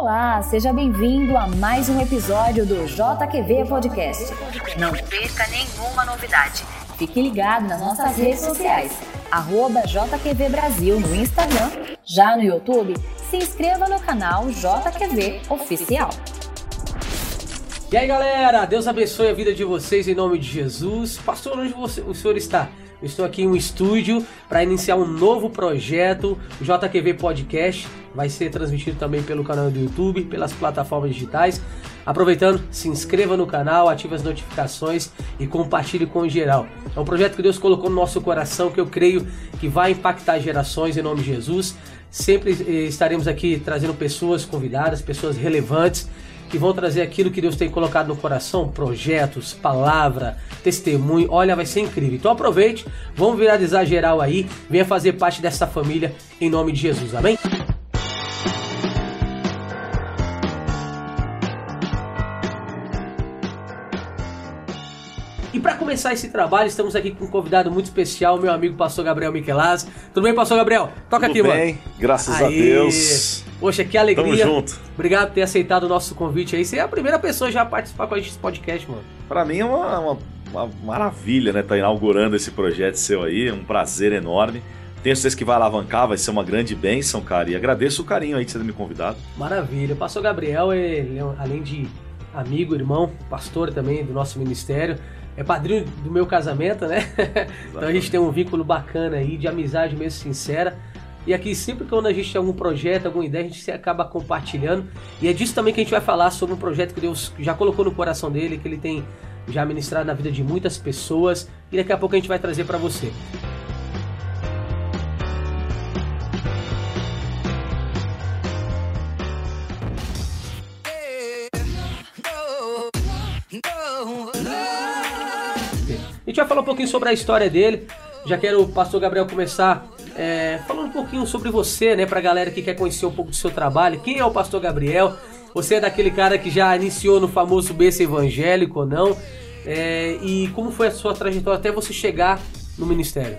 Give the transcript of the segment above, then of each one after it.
Olá, seja bem-vindo a mais um episódio do JQV Podcast. Não perca nenhuma novidade. Fique ligado nas nossas redes sociais, arroba JQV Brasil no Instagram, já no YouTube, se inscreva no canal JQV Oficial. E aí galera, Deus abençoe a vida de vocês em nome de Jesus. Pastor, onde você, o senhor está? Eu estou aqui em um estúdio para iniciar um novo projeto, o JQV Podcast. Vai ser transmitido também pelo canal do YouTube, pelas plataformas digitais. Aproveitando, se inscreva no canal, ative as notificações e compartilhe com o geral. É um projeto que Deus colocou no nosso coração que eu creio que vai impactar gerações em nome de Jesus. Sempre eh, estaremos aqui trazendo pessoas convidadas, pessoas relevantes que vão trazer aquilo que Deus tem colocado no coração, projetos, palavra, testemunho. Olha, vai ser incrível. Então aproveite, vamos viralizar geral aí, venha fazer parte dessa família em nome de Jesus. Amém? E para começar esse trabalho, estamos aqui com um convidado muito especial, meu amigo pastor Gabriel Miquelaz. Tudo bem, pastor Gabriel? Toca Tudo aqui, bem, mano. graças Aê. a Deus. Poxa, que alegria. Tamo junto. Obrigado por ter aceitado o nosso convite aí. Você é a primeira pessoa já a participar com a gente desse podcast, mano. Pra mim é uma, uma- uma maravilha, né? Tá inaugurando esse projeto seu aí, é um prazer enorme. Tenho certeza que vai alavancar, vai ser uma grande bênção, cara. E agradeço o carinho aí de você ter me convidado. Maravilha. O pastor Gabriel, ele, é, além de amigo, irmão, pastor também do nosso ministério, é padrinho do meu casamento, né? então a gente tem um vínculo bacana aí, de amizade mesmo sincera. E aqui, sempre quando a gente tem algum projeto, alguma ideia, a gente se acaba compartilhando. E é disso também que a gente vai falar sobre um projeto que Deus já colocou no coração dele, que ele tem já ministrado na vida de muitas pessoas. E daqui a pouco a gente vai trazer para você. Vai falar um pouquinho sobre a história dele. Já quero o pastor Gabriel começar é, falando um pouquinho sobre você, né, pra galera que quer conhecer um pouco do seu trabalho. Quem é o pastor Gabriel? Você é daquele cara que já iniciou no famoso berço evangélico ou não? É, e como foi a sua trajetória até você chegar no ministério?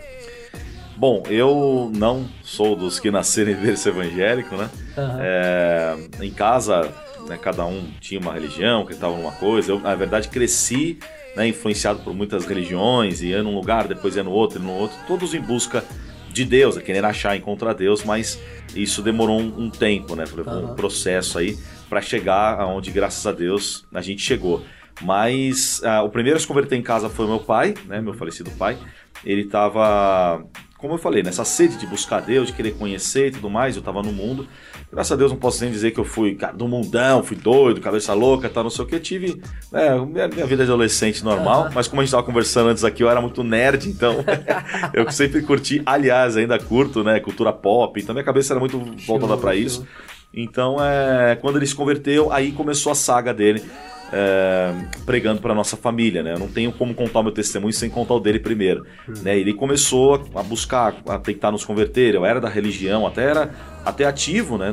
Bom, eu não sou dos que nasceram em berço evangélico, né? Aham. É, em casa, né, cada um tinha uma religião, acreditava numa coisa. Eu, na verdade, cresci né, influenciado por muitas religiões, ia num lugar, depois ia no outro, ia no outro, todos em busca de Deus, a querer achar, encontrar Deus, mas isso demorou um, um tempo, né? Levou um processo aí para chegar aonde, graças a Deus, a gente chegou. Mas ah, o primeiro a se converter em casa foi meu pai, né? Meu falecido pai. Ele tava, como eu falei, nessa sede de buscar Deus, de querer conhecer e tudo mais. Eu tava no mundo. Graças a Deus não posso nem dizer que eu fui cara, do mundão, fui doido, cabeça louca, tal, não sei o que. Tive né, minha, minha vida de adolescente normal, Aham. mas como a gente tava conversando antes aqui, eu era muito nerd, então eu sempre curti, aliás, ainda curto, né, cultura pop, então minha cabeça era muito voltada para isso. Então, é, quando ele se converteu, aí começou a saga dele. É, pregando para nossa família, né? Eu não tenho como contar o meu testemunho sem contar o dele primeiro, né? Ele começou a, buscar, a tentar nos converter. Eu era da religião, até era até ativo, né?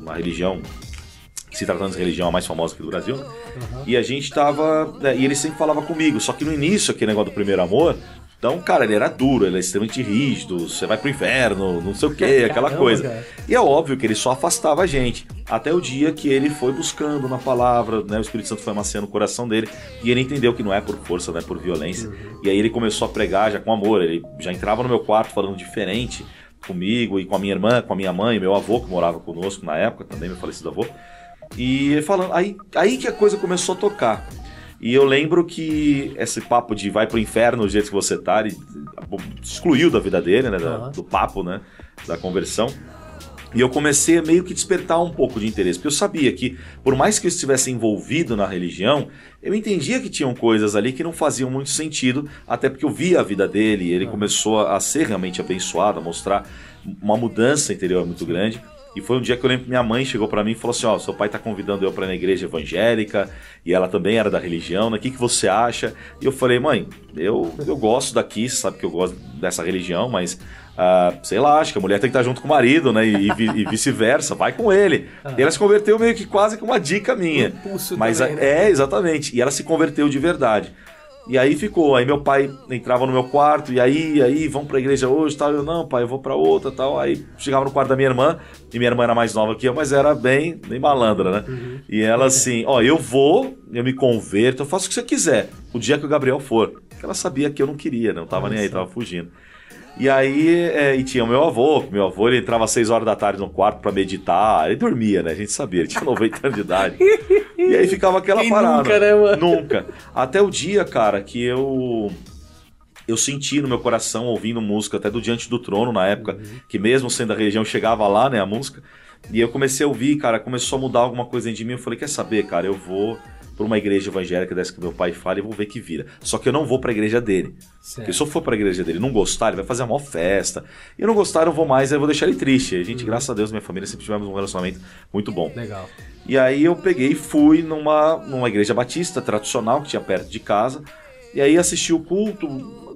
Na religião, se tratando de religião a mais famosa aqui do Brasil. né? E a gente tava. né, e ele sempre falava comigo. Só que no início, aquele negócio do primeiro amor. Então, cara, ele era duro, ele é extremamente rígido, você vai pro inferno, não sei o que, aquela coisa. cara. E é óbvio que ele só afastava a gente. Até o dia que ele foi buscando na palavra, né? O Espírito Santo foi amaciando o coração dele. E ele entendeu que não é por força, não é por violência. E aí ele começou a pregar já com amor. Ele já entrava no meu quarto falando diferente comigo e com a minha irmã, com a minha mãe, meu avô, que morava conosco na época, também meu falecido avô. E falando, aí, aí que a coisa começou a tocar. E eu lembro que esse papo de vai pro inferno do jeito que você tá, ele excluiu da vida dele, né? da- do papo, né? Da conversão. E eu comecei a meio que despertar um pouco de interesse, porque eu sabia que, por mais que eu estivesse envolvido na religião, eu entendia que tinham coisas ali que não faziam muito sentido, até porque eu via a vida dele, e ele começou a ser realmente abençoado, a mostrar uma mudança interior muito grande. E foi um dia que eu lembro que minha mãe chegou pra mim e falou assim: Ó, seu pai tá convidando eu pra ir na igreja evangélica, e ela também era da religião, né? O que, que você acha? E eu falei: mãe, eu, eu gosto daqui, sabe que eu gosto dessa religião, mas ah, sei lá, acho que a mulher tem que estar junto com o marido, né? E, e vi- vice-versa, vai com ele. E ela se converteu meio que quase com uma dica minha. Impulso Mas também, né? é, exatamente. E ela se converteu de verdade. E aí ficou. Aí meu pai entrava no meu quarto, e aí, aí, vamos pra igreja hoje tal. Eu, não, pai, eu vou pra outra tal. Aí chegava no quarto da minha irmã, e minha irmã era mais nova que eu, mas era bem, bem malandra, né? Uhum. E ela assim, ó, eu vou, eu me converto, eu faço o que você quiser, o dia que o Gabriel for. Porque ela sabia que eu não queria, não tava Nossa. nem aí, tava fugindo. E aí, é, e tinha o meu avô, meu avô ele entrava às 6 horas da tarde no quarto para meditar, ele dormia, né? A gente sabia, ele tinha 90 anos de idade. E aí ficava aquela Quem parada. Nunca, né, mano? Nunca. Até o dia, cara, que eu eu senti no meu coração ouvindo música até do Diante do Trono na época, uhum. que mesmo sendo da religião chegava lá, né, a música. E eu comecei a ouvir, cara, começou a mudar alguma coisa dentro de mim. Eu falei, quer saber, cara, eu vou para uma igreja evangélica dessa que meu pai fala e vou ver que vira. Só que eu não vou para a igreja dele. Certo. Porque se eu for para a igreja dele não gostar, ele vai fazer uma maior festa. E eu não gostar, eu vou mais, aí eu vou deixar ele triste. A gente, uhum. graças a Deus, minha família sempre tivemos um relacionamento muito bom. Legal. E aí eu peguei e fui numa, numa igreja batista tradicional que tinha perto de casa. E aí assisti o culto,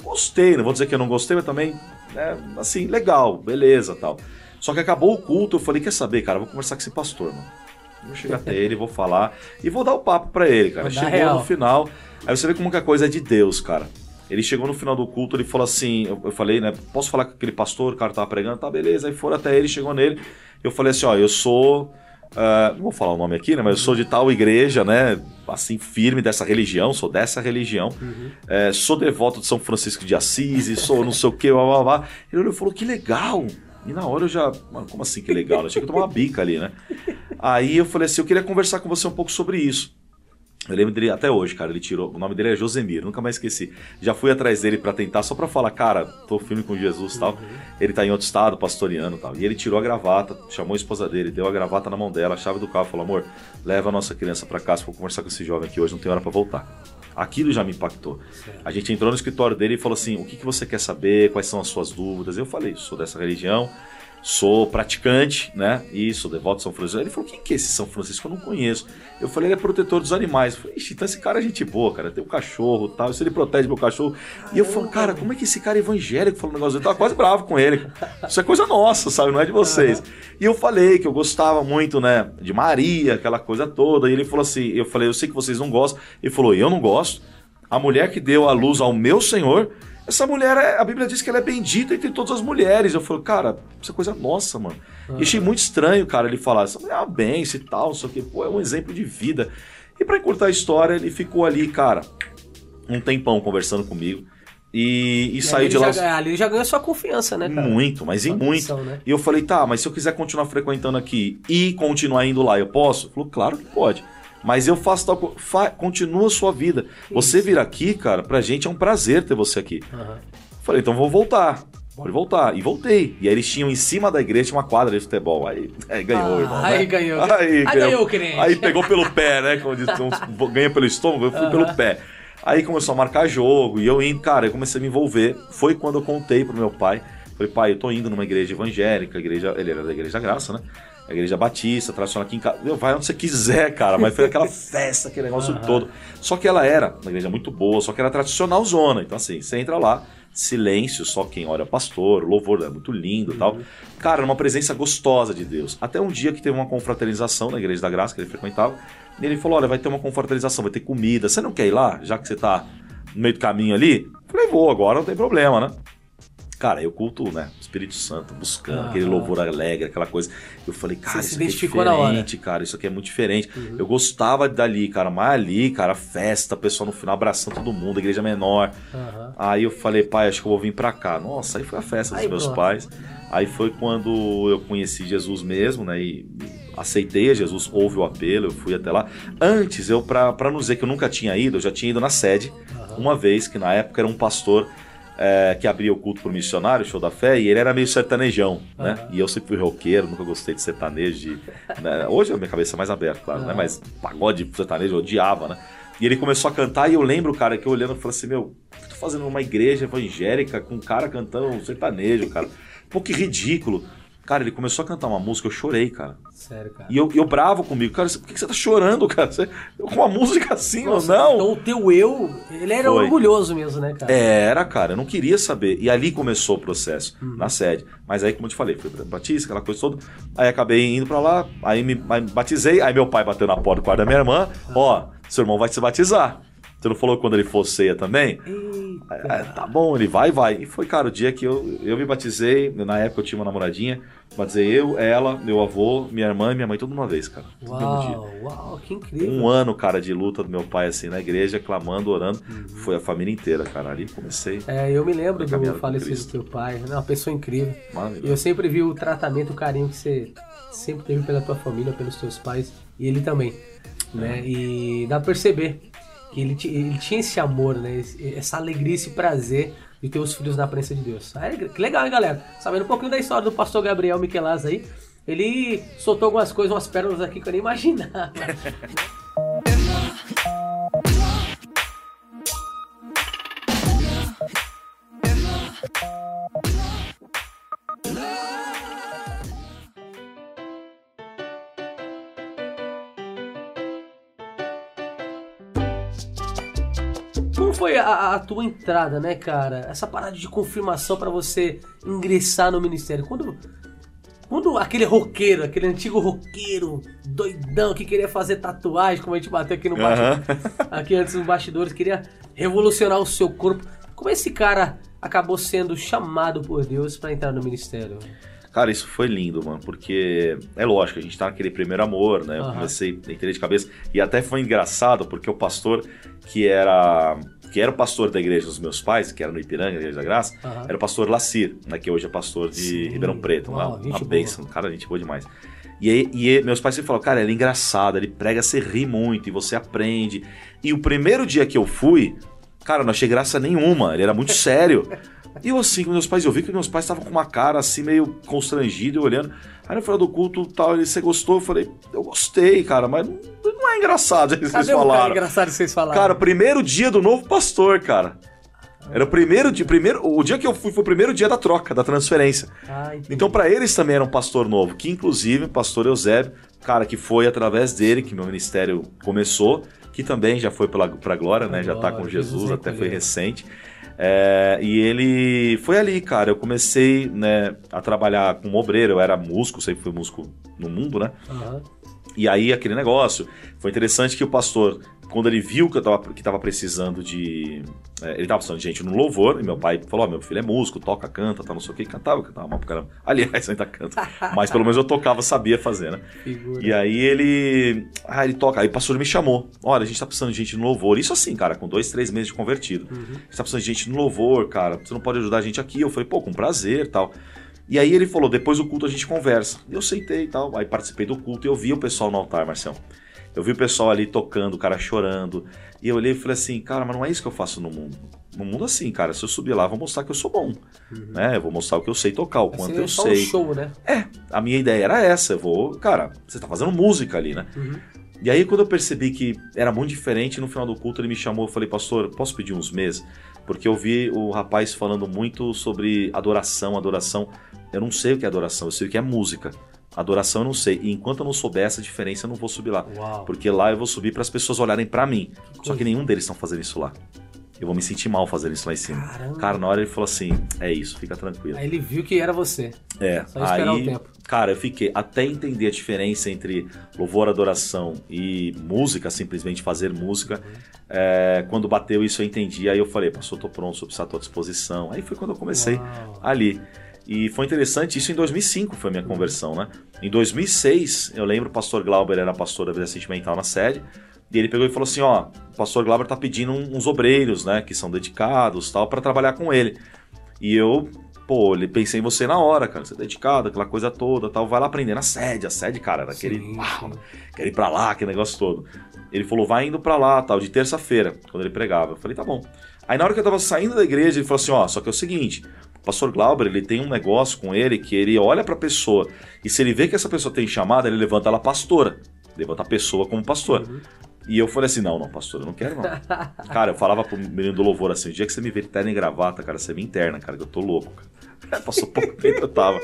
gostei, não vou dizer que eu não gostei, mas também, né, assim, legal, beleza tal. Só que acabou o culto, eu falei, quer saber, cara, vou conversar com esse pastor, mano. Vou chegar até ele, vou falar e vou dar o papo para ele, cara. Chegou real. no final, aí você vê como que a coisa é de Deus, cara. Ele chegou no final do culto, ele falou assim, eu, eu falei, né, posso falar com aquele pastor, o cara tava pregando, tá, beleza. Aí foram até ele, chegou nele, eu falei assim, ó, eu sou... Uh, não vou falar o nome aqui, né? Mas eu sou de tal igreja, né? Assim, firme dessa religião, sou dessa religião. Uhum. É, sou devoto de São Francisco de Assis, sou não sei o que, blá, blá, blá. Ele olhou e falou: que legal! E na hora eu já. Mano, como assim que legal? Eu tinha que tomar uma bica ali, né? Aí eu falei assim: eu queria conversar com você um pouco sobre isso. Eu lembro dele até hoje, cara. Ele tirou. O nome dele é Josemir, nunca mais esqueci. Já fui atrás dele para tentar, só para falar, cara, tô firme com Jesus e tal. Uhum. Ele tá em outro estado, pastoreando e tal. E ele tirou a gravata, chamou a esposa dele, deu a gravata na mão dela, a chave do carro, falou: amor, leva a nossa criança para casa, vou conversar com esse jovem aqui hoje, não tem hora para voltar. Aquilo já me impactou. A gente entrou no escritório dele e falou assim: o que, que você quer saber? Quais são as suas dúvidas? Eu falei: sou dessa religião sou praticante, né? E sou devoto de São Francisco. Ele falou: quem que é esse São Francisco? Eu não conheço. Eu falei: ele é protetor dos animais. Eu falei: Ixi, então esse cara é gente boa, cara. Tem um cachorro tal. Isso ele protege meu cachorro. E eu falo: cara, como é que esse cara é evangélico falou um negócio? Eu tava quase bravo com ele. Isso é coisa nossa, sabe? Não é de vocês. E eu falei que eu gostava muito, né? De Maria, aquela coisa toda. E ele falou assim: eu falei: eu sei que vocês não gostam. Ele falou: eu não gosto. A mulher que deu a luz ao meu Senhor essa mulher, é, a Bíblia diz que ela é bendita entre todas as mulheres. Eu falei, cara, isso é coisa nossa, mano. Uhum. E achei muito estranho, cara, ele falar, essa mulher é uma benção e tal, só que, pô, é um exemplo de vida. E para encurtar a história, ele ficou ali, cara, um tempão conversando comigo. E, e, e saiu de lá. Já, ali já ganhou sua confiança, né, cara? Muito, mas em muito. né? E eu falei, tá, mas se eu quiser continuar frequentando aqui e continuar indo lá, eu posso? Ele falou, claro que pode. Mas eu faço tal coisa. Fa continua a sua vida. Você vir aqui, cara, pra gente é um prazer ter você aqui. Uhum. Falei, então vou voltar. Pode voltar. E voltei. E aí eles tinham em cima da igreja uma quadra de futebol. Aí, aí ganhou, ah, irmão. Aí né? ganhou. Aí, aí ganhou, ganhou o crente. Aí pegou pelo pé, né? Como diz, ganha pelo estômago, eu fui uhum. pelo pé. Aí começou a marcar jogo. E eu indo, cara, eu comecei a me envolver. Foi quando eu contei pro meu pai. Falei, pai, eu tô indo numa igreja evangélica, igreja, ele era da Igreja da Graça, né? A igreja batista, tradicional aqui em casa. Vai onde você quiser, cara. Mas foi aquela festa, aquele negócio uhum. todo. Só que ela era uma igreja muito boa, só que era tradicional zona. Então, assim, você entra lá, silêncio, só quem ora é pastor, louvor é muito lindo e uhum. tal. Cara, uma presença gostosa de Deus. Até um dia que teve uma confraternização na Igreja da Graça, que ele frequentava, e ele falou: Olha, vai ter uma confraternização, vai ter comida. Você não quer ir lá, já que você tá no meio do caminho ali? Eu falei, vou, agora não tem problema, né? Cara, eu culto, né? Espírito Santo, buscando ah, aquele louvor alegre, aquela coisa. Eu falei, cara, isso aqui é diferente, cara, isso aqui é muito diferente. Uhum. Eu gostava dali, cara, mas ali, cara, festa, pessoal no final abraçando todo mundo, igreja menor. Uhum. Aí eu falei, pai, acho que eu vou vir pra cá. Nossa, aí foi a festa dos meus pais. Aí foi quando eu conheci Jesus mesmo, né? E aceitei a Jesus, houve o apelo, eu fui até lá. Antes, eu, pra, pra não dizer que eu nunca tinha ido, eu já tinha ido na sede, uhum. uma vez, que na época era um pastor é, que abria o culto pro missionário, show da fé, e ele era meio sertanejão, uhum. né? E eu sempre fui roqueiro, nunca gostei de sertanejo. De, né? Hoje a minha cabeça é mais aberta, claro, uhum. né? Mas pagode sertanejo eu odiava, né? E ele começou a cantar e eu lembro, cara, que eu olhando e falei assim, meu, o que eu tô fazendo numa igreja evangélica com um cara cantando sertanejo, cara? Pô, que ridículo. Cara, ele começou a cantar uma música, eu chorei, cara. Sério, cara. E eu, eu bravo comigo, cara, por que você tá chorando, cara? Você, com uma música assim Nossa, ou não? Então o teu eu, ele era Foi. orgulhoso mesmo, né, cara? Era, cara, eu não queria saber. E ali começou o processo, hum. na sede. Mas aí, como eu te falei, fui pra Batista, aquela coisa toda. Aí acabei indo pra lá, aí me aí batizei, aí meu pai bateu na porta do quarto da minha irmã, ah. ó, seu irmão vai se batizar. Você não falou quando ele for ceia também? É, tá bom, ele vai, vai. E foi, cara, o dia que eu, eu me batizei, na época eu tinha uma namoradinha, batizei eu, ela, meu avô, minha irmã e minha mãe, tudo uma vez, cara. Uau, uau, que incrível. Um ano, cara, de luta do meu pai, assim, na igreja, clamando, orando. Uhum. Foi a família inteira, cara. Ali comecei. É, eu me lembro do falecido do teu pai, né? Uma pessoa incrível. E eu sempre vi o tratamento, o carinho que você sempre teve pela tua família, pelos teus pais, e ele também, né? É. E dá pra perceber que ele, ele tinha esse amor, né? Essa alegria, esse prazer de ter os filhos na presença de Deus. Que legal, hein, galera? Sabendo um pouquinho da história do pastor Gabriel Michelaz aí, ele soltou algumas coisas, umas pérolas aqui que eu nem imaginava. foi a, a, tua entrada, né, cara? Essa parada de confirmação para você ingressar no ministério? Quando, quando aquele roqueiro, aquele antigo roqueiro doidão que queria fazer tatuagem, como a gente bateu aqui no bastidor, uhum. aqui antes nos bastidores, queria revolucionar o seu corpo. Como esse cara acabou sendo chamado por Deus para entrar no ministério? Cara, isso foi lindo, mano, porque é lógico, a gente tá naquele primeiro amor, né? Eu comecei, entrei de cabeça. E até foi engraçado, porque o pastor que era que era o pastor da igreja dos meus pais, que era no Ipiranga, Igreja da Graça, uhum. era o pastor Lacir, né, que hoje é pastor de Sim. Ribeirão Preto. Uau, uma, uma bênção, cara, gente boa demais. E, e meus pais sempre falaram, cara, ele é engraçado, ele prega, você ri muito e você aprende. E o primeiro dia que eu fui, cara, não achei graça nenhuma, ele era muito sério. E eu assim, com meus pais, eu vi que meus pais estavam com uma cara assim meio constrangido, olhando. Aí no final do culto, tal, ele, você gostou? Eu falei, eu gostei, cara, mas não, não é engraçado que vocês falaram. Cara, engraçado que vocês falaram. Cara, primeiro dia do novo pastor, cara. Era o primeiro dia, primeiro, o dia que eu fui foi o primeiro dia da troca, da transferência. Ah, então para eles também era um pastor novo, que inclusive, pastor Eusébio, cara, que foi através dele que meu ministério começou, que também já foi pela, pra glória, né? Já tá com Jesus, Jesus até foi recente. É, e ele foi ali, cara. Eu comecei né, a trabalhar como obreiro. Eu era músico, sempre fui músico no mundo, né? Uhum. E aí aquele negócio. Foi interessante que o pastor quando ele viu que eu tava, que tava precisando de. É, ele tava precisando de gente no louvor, e meu pai falou: oh, meu filho é músico, toca, canta, tá não sei o que, cantava, cantava mal pro caramba. Aliás, ainda canta. Mas pelo menos eu tocava, sabia fazer, né? Figura. E aí ele. Ah, ele toca. Aí o pastor me chamou: olha, a gente tá precisando de gente no louvor. Isso assim, cara, com dois, três meses de convertido. Uhum. A gente tá precisando de gente no louvor, cara. Você não pode ajudar a gente aqui? Eu falei, pô, com prazer tal. E aí ele falou: depois do culto a gente conversa. E eu aceitei e tal. Aí participei do culto e eu vi o pessoal no altar, Marcelo. Eu vi o pessoal ali tocando, o cara chorando. E eu olhei e falei assim, cara, mas não é isso que eu faço no mundo. No mundo assim, cara, se eu subir lá, eu vou mostrar que eu sou bom. Uhum. Né? Eu vou mostrar o que eu sei tocar, o quanto eu sei. Um show, né? É, a minha ideia era essa. Eu vou, cara, você tá fazendo música ali, né? Uhum. E aí, quando eu percebi que era muito diferente, no final do culto ele me chamou, eu falei, pastor, posso pedir uns meses? Porque eu vi o rapaz falando muito sobre adoração, adoração. Eu não sei o que é adoração, eu sei o que é música. Adoração eu não sei. E enquanto eu não souber essa diferença, eu não vou subir lá. Uau. Porque lá eu vou subir para as pessoas olharem para mim. Que Só que nenhum deles estão fazendo isso lá. Eu vou me sentir mal fazendo isso lá em cima. Caramba. Cara, na hora ele falou assim: é isso, fica tranquilo. Aí ele viu que era você. É. Só esperar aí, o tempo. Cara, eu fiquei até entender a diferença entre louvor, adoração e música, simplesmente fazer música. Uhum. É, quando bateu isso, eu entendi. Aí eu falei, pastor, tô pronto, sou à tua disposição. Aí foi quando eu comecei Uau. ali. E foi interessante, isso em 2005 foi a minha conversão, né? Em 2006, eu lembro o pastor Glauber era pastor da vida sentimental na sede, e ele pegou e falou assim, ó, o pastor Glauber tá pedindo uns obreiros, né, que são dedicados, tal, para trabalhar com ele. E eu, pô, ele pensei em você na hora, cara, você é dedicado, aquela coisa toda, tal, vai lá aprender na sede, a sede, cara, era aquele, uau, quer ir para lá, aquele negócio todo. Ele falou, vai indo para lá, tal, de terça-feira, quando ele pregava. Eu falei, tá bom. Aí na hora que eu tava saindo da igreja, ele falou assim, ó, só que é o seguinte, o pastor Glauber, ele tem um negócio com ele que ele olha para a pessoa e se ele vê que essa pessoa tem chamada, ele levanta ela pastora. Levanta a pessoa como pastora. Uhum. E eu falei assim: não, não, pastor, eu não quero não. cara, eu falava pro menino do louvor assim: o dia que você me vê terno e gravata, cara, você me interna, cara, que eu tô louco. Cara. Passou pouco tempo eu tava.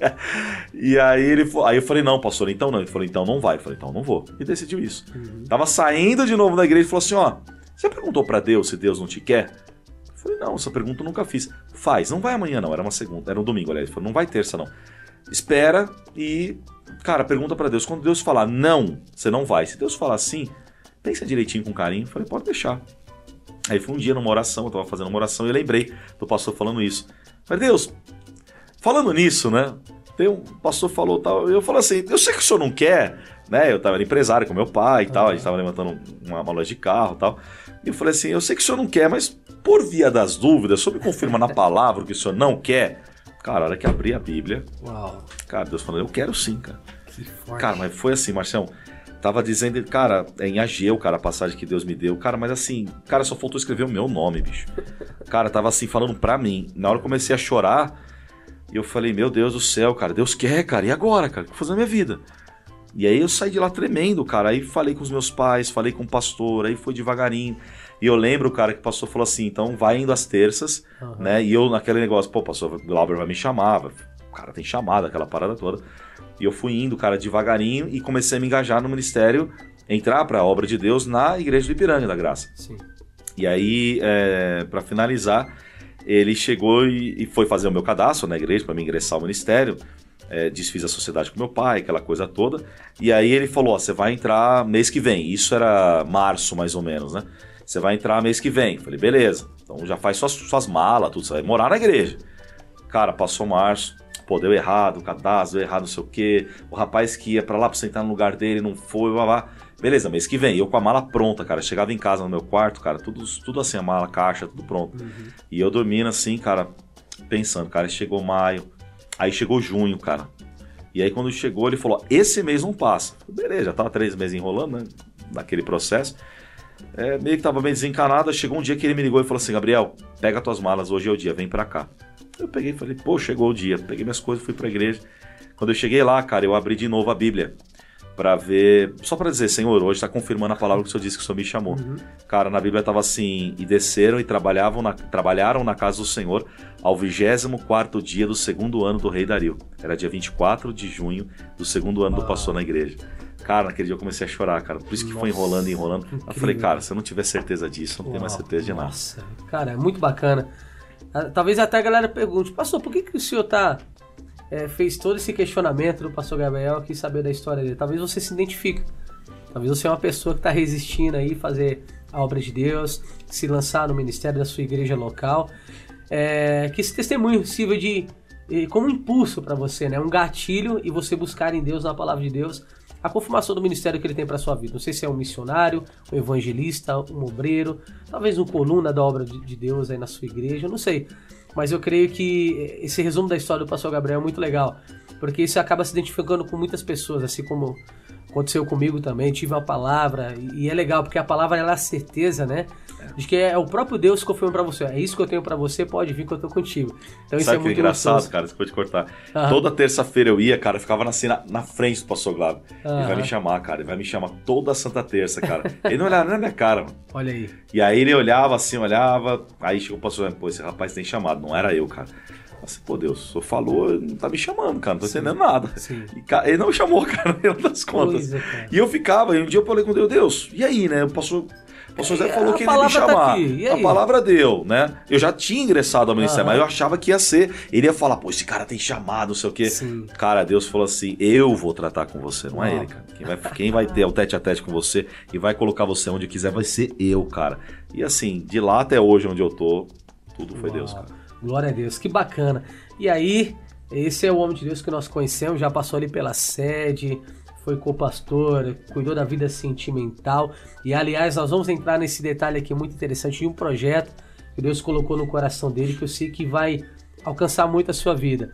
e aí ele aí eu falei: não, pastor, então não. Ele falou: então não vai. Eu falei: então não vou. E decidiu isso. Uhum. Tava saindo de novo da igreja e falou assim: ó, você perguntou para Deus se Deus não te quer? falei, não, essa pergunta eu nunca fiz. Faz, não vai amanhã não, era uma segunda, era um domingo, aliás. Ele falou, não vai terça não. Espera e, cara, pergunta para Deus. Quando Deus falar não, você não vai. Se Deus falar sim, pensa direitinho com carinho. Falei, pode deixar. Aí foi um dia numa oração, eu tava fazendo uma oração e eu lembrei do pastor falando isso. Falei, Deus, falando nisso, né? Tem um pastor falou tal, eu falei assim, eu sei que o senhor não quer, né? Eu tava empresário com meu pai e tal, a gente tava levantando uma, uma loja de carro e tal. E eu falei assim, eu sei que o senhor não quer, mas por via das dúvidas, o senhor me confirma na palavra que o senhor não quer? Cara, a hora que abri a Bíblia, Uau. cara, Deus falou, eu quero sim, cara. Que forte. Cara, mas foi assim, Marcelo. Tava dizendo, cara, é em Ageu, cara, a passagem que Deus me deu. Cara, mas assim, cara, só faltou escrever o meu nome, bicho. Cara, tava assim, falando pra mim. Na hora que eu comecei a chorar, eu falei, meu Deus do céu, cara, Deus quer, cara, e agora, cara? O que eu vou fazer na minha vida? E aí eu saí de lá tremendo, cara. Aí falei com os meus pais, falei com o pastor, aí foi devagarinho. E eu lembro, cara, que o pastor falou assim: então vai indo às terças, Aham. né? E eu naquele negócio, pô, o pastor Glauber vai me chamar, o cara tem chamada, aquela parada toda. E eu fui indo, cara, devagarinho e comecei a me engajar no ministério, entrar pra obra de Deus na igreja do Ipiranga da Graça. Sim. E aí, é, para finalizar, ele chegou e, e foi fazer o meu cadastro na igreja para me ingressar ao ministério. É, desfiz a sociedade com meu pai, aquela coisa toda. E aí ele falou: ó, você vai entrar mês que vem. Isso era março, mais ou menos, né? Você vai entrar mês que vem. Falei, beleza. Então já faz suas, suas malas, tudo. Você vai morar na igreja. Cara, passou março. Pô, deu errado, o cadastro, deu errado, não sei o quê. O rapaz que ia pra lá pra sentar no lugar dele não foi, blá blá. Beleza, mês que vem. Eu com a mala pronta, cara. Chegava em casa no meu quarto, cara, tudo, tudo assim, a mala, caixa, tudo pronto. E eu dormindo assim, cara, pensando, cara, chegou maio. Aí chegou junho, cara. E aí quando chegou, ele falou: esse mês não passa. Beleza, já tava três meses enrolando, né? Naquele processo. É, meio que tava bem desencanado. aí Chegou um dia que ele me ligou e falou assim: Gabriel, pega tuas malas, hoje é o dia, vem pra cá. Eu peguei e falei: pô, chegou o dia. Peguei minhas coisas, fui pra igreja. Quando eu cheguei lá, cara, eu abri de novo a Bíblia. Pra ver, só pra dizer, Senhor, hoje tá confirmando a palavra que o Senhor disse que o Senhor me chamou. Cara, na Bíblia tava assim: e desceram e trabalhavam na, trabalharam na casa do Senhor ao 24 dia do segundo ano do rei Dario. Era dia 24 de junho do segundo ano do Uau. pastor na igreja. Cara, naquele dia eu comecei a chorar, cara. Por isso que foi Nossa, enrolando e enrolando. Eu incrível. falei, cara, se eu não tiver certeza disso, eu não tenho mais certeza de nada. Nossa, cara, é muito bacana. Ah, Talvez até a galera pergunte, pastor, por que, que o senhor tá, é, fez todo esse questionamento do pastor Gabriel quis saber da história dele? Talvez você se identifique. Talvez você é uma pessoa que está resistindo aí fazer a obra de Deus, se lançar no ministério da sua igreja local. É, que esse testemunho sirva de eh, como um impulso para você, né? Um gatilho e você buscar em Deus, na palavra de Deus, a confirmação do ministério que ele tem para sua vida. Não sei se é um missionário, um evangelista, um obreiro, talvez um coluna da obra de de Deus aí na sua igreja, não sei. Mas eu creio que esse resumo da história do pastor Gabriel é muito legal, porque isso acaba se identificando com muitas pessoas, assim como aconteceu comigo também, tive uma palavra, e é legal, porque a palavra ela é a certeza, né? De que é o próprio Deus que confirma pra você. É isso que eu tenho pra você, pode vir que eu tô contigo. Então isso Sabe é que é muito engraçado, gostoso. cara? Desculpa te cortar. Aham. Toda terça-feira eu ia, cara, eu ficava assim na, na frente do pastor Glavo. Ele vai me chamar, cara. Ele vai me chamar toda santa terça, cara. Ele não olhava nem na minha cara, mano. Olha aí. E aí ele olhava assim, olhava. Aí chegou o pastor, pô, esse rapaz tem chamado. Não era eu, cara. Eu Assim, pô, Deus, o senhor falou, ele não tá me chamando, cara. Não tô entendendo nada. Sim. E, ele não me chamou, cara, no das contas. Cara. E eu ficava, e um dia eu falei com Deus, Deus, e aí, né? O pastor, o pastor Zé É, falou a que ele ia me tá chamar. e a palavra deu, né? Eu já tinha ingressado ao ministério, mas eu achava que ia ser. Ele ia falar, pô, esse cara tem chamado, não sei o quê. Sim. Cara, Deus falou assim: eu vou tratar com você, não é ele, cara. Quem vai, quem vai ter o tete a tete com você e vai colocar você onde quiser vai ser eu, cara. E assim, de lá até hoje, onde eu tô, tudo foi Deus, Uau. cara. Glória a Deus, que bacana. E aí, esse é o homem de Deus que nós conhecemos, já passou ali pela sede, foi co-pastor, cuidou da vida sentimental. E aliás, nós vamos entrar nesse detalhe aqui muito interessante de um projeto que Deus colocou no coração dele, que eu sei que vai alcançar muito a sua vida.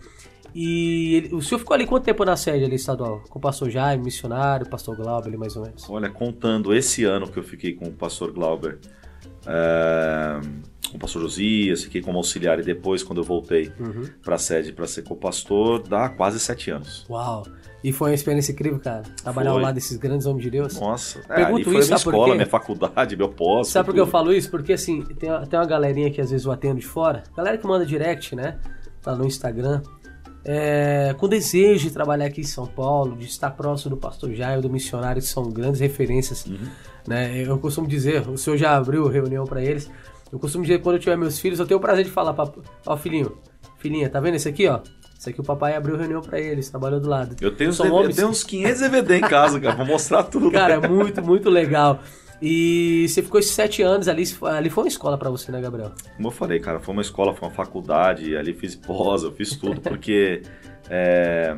E ele- o senhor ficou ali quanto tempo na sede ali estadual? Com o pastor Jaime, missionário, pastor Glauber, ali mais ou menos. Olha, contando esse ano que eu fiquei com o pastor Glauber, é, com o pastor Josias, fiquei como auxiliar e depois, quando eu voltei Uhum. pra sede pra ser co-pastor, dá quase sete anos. Uau! E foi uma experiência incrível, cara. Trabalhar ao Foi. lado desses grandes homens de Deus. Nossa, é, Pergunto foi a isso, minha escola, minha faculdade, meu pós. Sabe por que eu falo isso? Porque assim, tem, tem uma galerinha que às vezes eu atendo de fora, galera que manda direct, né? Tá no Instagram, é, com desejo de trabalhar aqui em São Paulo, de estar próximo do pastor Jairo, do missionário, que são grandes referências. Uhum. Né? Eu costumo dizer, o senhor já abriu reunião pra eles. Eu costumo dizer que quando eu tiver meus filhos, eu tenho o prazer de falar pra. Ó, filhinho, filhinha, tá vendo esse aqui, ó? Esse aqui o papai abriu reunião pra eles, trabalhou do lado. Eu tenho, São eu tenho uns 500 DVD em casa, cara, vou mostrar tudo. Cara, é muito, muito legal. E você ficou esses sete anos ali, ali foi uma escola para você, né, Gabriel? Como eu falei, cara, foi uma escola, foi uma faculdade, ali fiz pós, eu fiz tudo, porque é,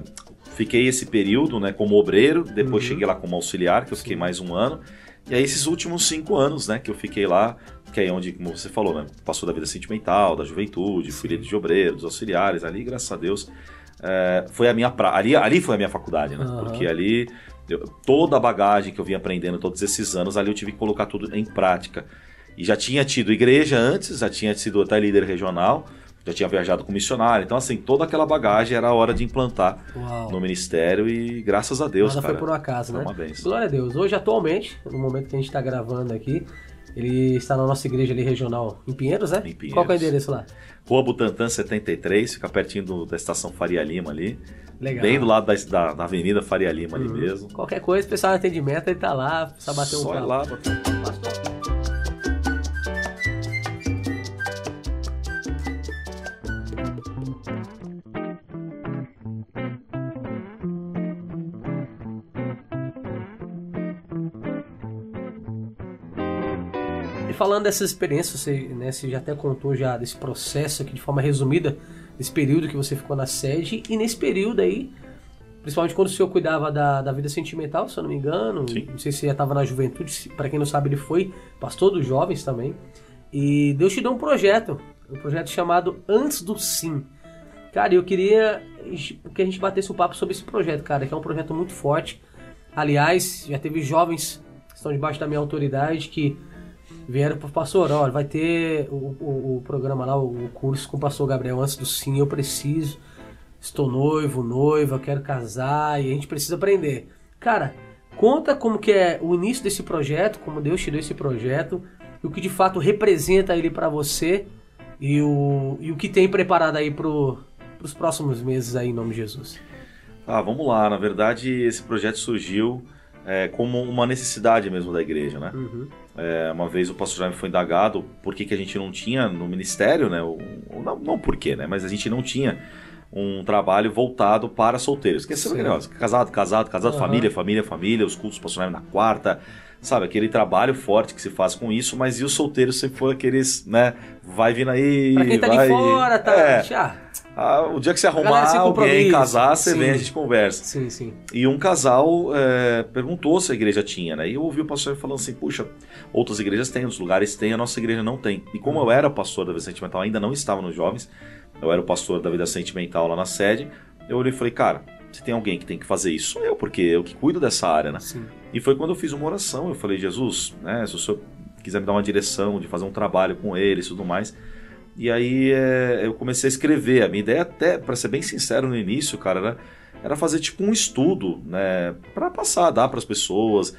fiquei esse período né, como obreiro, depois uhum. cheguei lá como auxiliar, que eu fiquei mais um ano. E aí esses últimos cinco anos, né, que eu fiquei lá, que é onde, como você falou, né, passou da vida sentimental, da juventude, líder de obreiro, dos auxiliares, ali, graças a Deus, é, foi a minha pra... ali, ali foi a minha faculdade, né, uhum. porque ali eu, toda a bagagem que eu vim aprendendo todos esses anos, ali eu tive que colocar tudo em prática. E já tinha tido igreja antes, já tinha sido até líder regional, já tinha viajado com missionário. Então, assim, toda aquela bagagem era a hora de implantar Uau. no ministério e graças a Deus, Nada cara. foi por um acaso, né? Glória a Deus. Hoje, atualmente, no momento que a gente está gravando aqui, ele está na nossa igreja ali regional em Pinheiros, né? Em Pinheiros. Qual é o endereço lá? Rua Butantã 73, fica pertinho do, da estação Faria Lima ali. Legal. Bem do lado da, da, da Avenida Faria Lima ali uhum. mesmo. Qualquer coisa, o pessoal de atendimento, ele tá lá, precisa bater um Só papo. Só lá, bater um Pastor. Falando dessas experiências, você, né, você já até contou já desse processo aqui de forma resumida, desse período que você ficou na sede, e nesse período aí, principalmente quando o senhor cuidava da, da vida sentimental, se eu não me engano, Sim. não sei se já estava na juventude, para quem não sabe, ele foi pastor dos jovens também, e Deus te deu um projeto, um projeto chamado Antes do Sim. Cara, eu queria que a gente batesse um papo sobre esse projeto, cara, que é um projeto muito forte. Aliás, já teve jovens que estão debaixo da minha autoridade que vieram pro pastor, olha, vai ter o, o, o, programa lá, o curso com o pastor Gabriel antes do sim, eu preciso, estou noivo, noiva, quero casar e a gente precisa aprender. Cara, conta como que é o início desse projeto, como Deus te deu esse projeto, e o que de fato representa ele para você e o, e o que tem preparado aí pro, pros próximos meses aí em nome de Jesus. Ah, vamos lá, na verdade esse projeto surgiu é, como uma necessidade mesmo da igreja, né? Uhum. É, uma vez o pastor Jaime foi indagado por que, que a gente não tinha no ministério, né? Ou, não, não por quê, né? Mas a gente não tinha um trabalho voltado para solteiros. Que é casado, casado, casado, uhum. família, família, família, os cultos do pastor Jaime na quarta, sabe? Aquele trabalho forte que se faz com isso, mas e os solteiros sempre foram aqueles, né? Vai vindo aí. Pra quem tá vai... de fora, tá? É. Ah, o dia que você arrumar alguém, casar, você sim. vem, a gente conversa. Sim, sim. E um casal é, perguntou se a igreja tinha, né? E eu ouvi o pastor falando assim, puxa, outras igrejas têm, outros lugares têm, a nossa igreja não tem. E como eu era pastor da vida sentimental, ainda não estava nos jovens, eu era o pastor da vida sentimental lá na sede, eu olhei e falei, cara, se tem alguém que tem que fazer isso, sou eu, porque eu que cuido dessa área, né? Sim. E foi quando eu fiz uma oração, eu falei, Jesus, né, se o senhor quiser me dar uma direção de fazer um trabalho com eles e tudo mais e aí é, eu comecei a escrever. A minha ideia, até, para ser bem sincero no início, cara, era, era fazer tipo um estudo, né? Para passar, dar para as pessoas.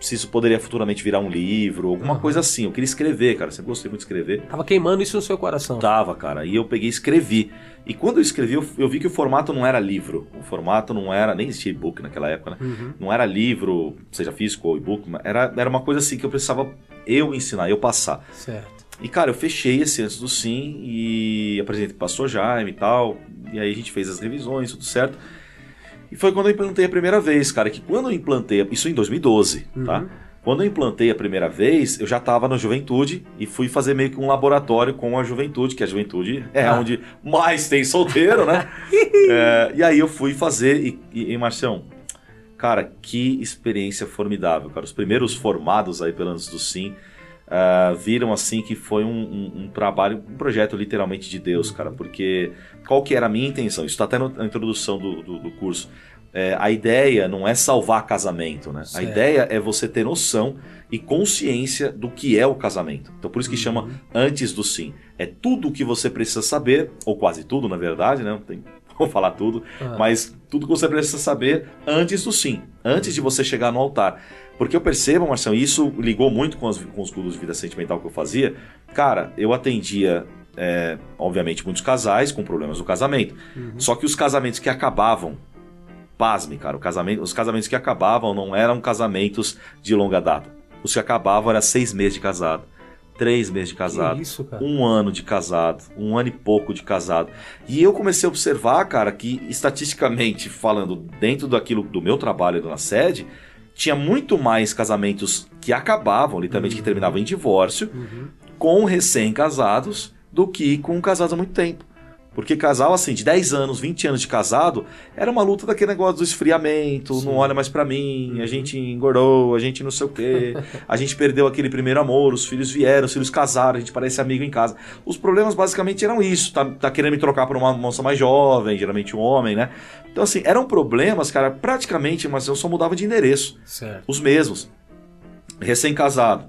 Se isso poderia futuramente virar um livro, alguma uhum. coisa assim. Eu queria escrever, cara. Sempre gostei muito de escrever. Tava queimando isso no seu coração. Tava, cara. E eu peguei e escrevi. E quando eu escrevi, eu, eu vi que o formato não era livro. O formato não era. Nem existia e-book naquela época, né? Uhum. Não era livro, seja físico ou e-book. Era, era uma coisa assim que eu precisava eu ensinar, eu passar. Certo. E, cara, eu fechei esse antes do sim e apresentei pro pastor Jaime e tal. E aí a gente fez as revisões, tudo certo. E foi quando eu implantei a primeira vez, cara, que quando eu implantei, isso em 2012, tá? uhum. tá? Quando eu implantei a primeira vez, eu já estava na juventude e fui fazer meio que um laboratório com a juventude, que a juventude é ah. onde mais tem solteiro, né? é, e aí eu fui fazer, e, e, e Marcião, cara, que experiência formidável, cara. Os primeiros formados aí pelo Antes do Sim, uh, viram assim que foi um, um, um, trabalho, um projeto literalmente de Deus, cara, porque qual que era a minha intenção? Isso está até na introdução do, do, do curso. É, a ideia não é salvar casamento, né? Certo. A ideia é você ter noção e consciência do que é o casamento. Então por isso que uhum. chama antes do sim. É tudo o que você precisa saber, ou quase tudo, na verdade, né? Não tem vou falar tudo, ah. mas tudo que você precisa saber antes do sim, antes de você chegar no altar. Porque eu percebo, Marcelo, e isso ligou muito com, as, com os cultos de vida sentimental que eu fazia. Cara, eu atendia, é, obviamente, muitos casais com problemas no casamento. Uhum. Só que os casamentos que acabavam, pasme, cara, casamento, os casamentos que acabavam não eram casamentos de longa data. Os que acabavam era seis meses de casado três meses de casado, isso, um ano de casado, um ano e pouco de casado. E eu comecei a observar, cara, que estatisticamente falando, dentro daquilo do meu trabalho na sede, tinha muito mais casamentos que acabavam, literalmente que terminavam em divórcio, com recém-casados, do que com casados há muito tempo. Porque casal, assim, de 10 anos, 20 anos de casado, era uma luta daquele negócio do esfriamento, Sim. não olha mais pra mim, a gente engordou, a gente não sei o quê, a gente perdeu aquele primeiro amor, os filhos vieram, os filhos casaram, a gente parece amigo em casa. Os problemas basicamente eram isso, tá, tá querendo me trocar por uma moça mais jovem, geralmente um homem, né? Então, assim, eram problemas, cara, praticamente, mas eu só mudava de endereço Certo. os mesmos. Recém-casado.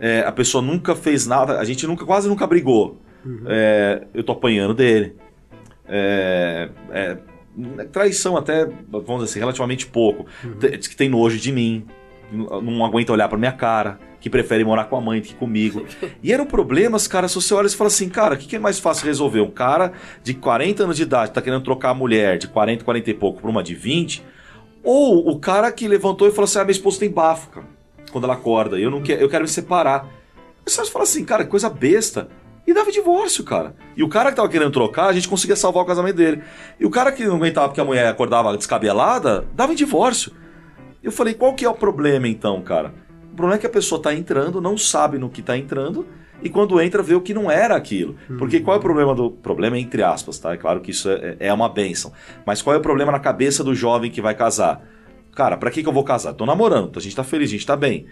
É, a pessoa nunca fez nada, a gente nunca, quase nunca brigou. É, eu tô apanhando dele. É, é, traição até, vamos dizer assim, relativamente pouco. Te- Diz que tem nojo de mim, não aguenta olhar pra minha cara, que prefere morar com a mãe do que comigo. E eram problemas, cara, se você olha e fala assim, cara, o que, que é mais fácil resolver? Um cara de 40 anos de idade tá querendo trocar a mulher de 40, 40 e pouco por uma de 20, ou o cara que levantou e falou assim: ah, minha esposa tem bafo, cara, quando ela acorda, eu, não quero, eu quero me separar. Aí você fala assim, cara, que coisa besta. E dava divórcio, cara. E o cara que tava querendo trocar, a gente conseguia salvar o casamento dele. E o cara que não aguentava porque a mulher acordava descabelada, dava em divórcio. Eu falei, qual que é o problema então, cara? O problema é que a pessoa tá entrando, não sabe no que tá entrando, e quando entra vê o que não era aquilo. Porque qual é o problema do. Problema entre aspas, tá? É claro que isso é, é uma benção. Mas qual é o problema na cabeça do jovem que vai casar? Cara, pra que, que eu vou casar? Tô namorando, a gente tá feliz, a gente tá bem.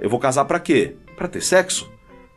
Eu vou casar pra quê? Pra ter sexo.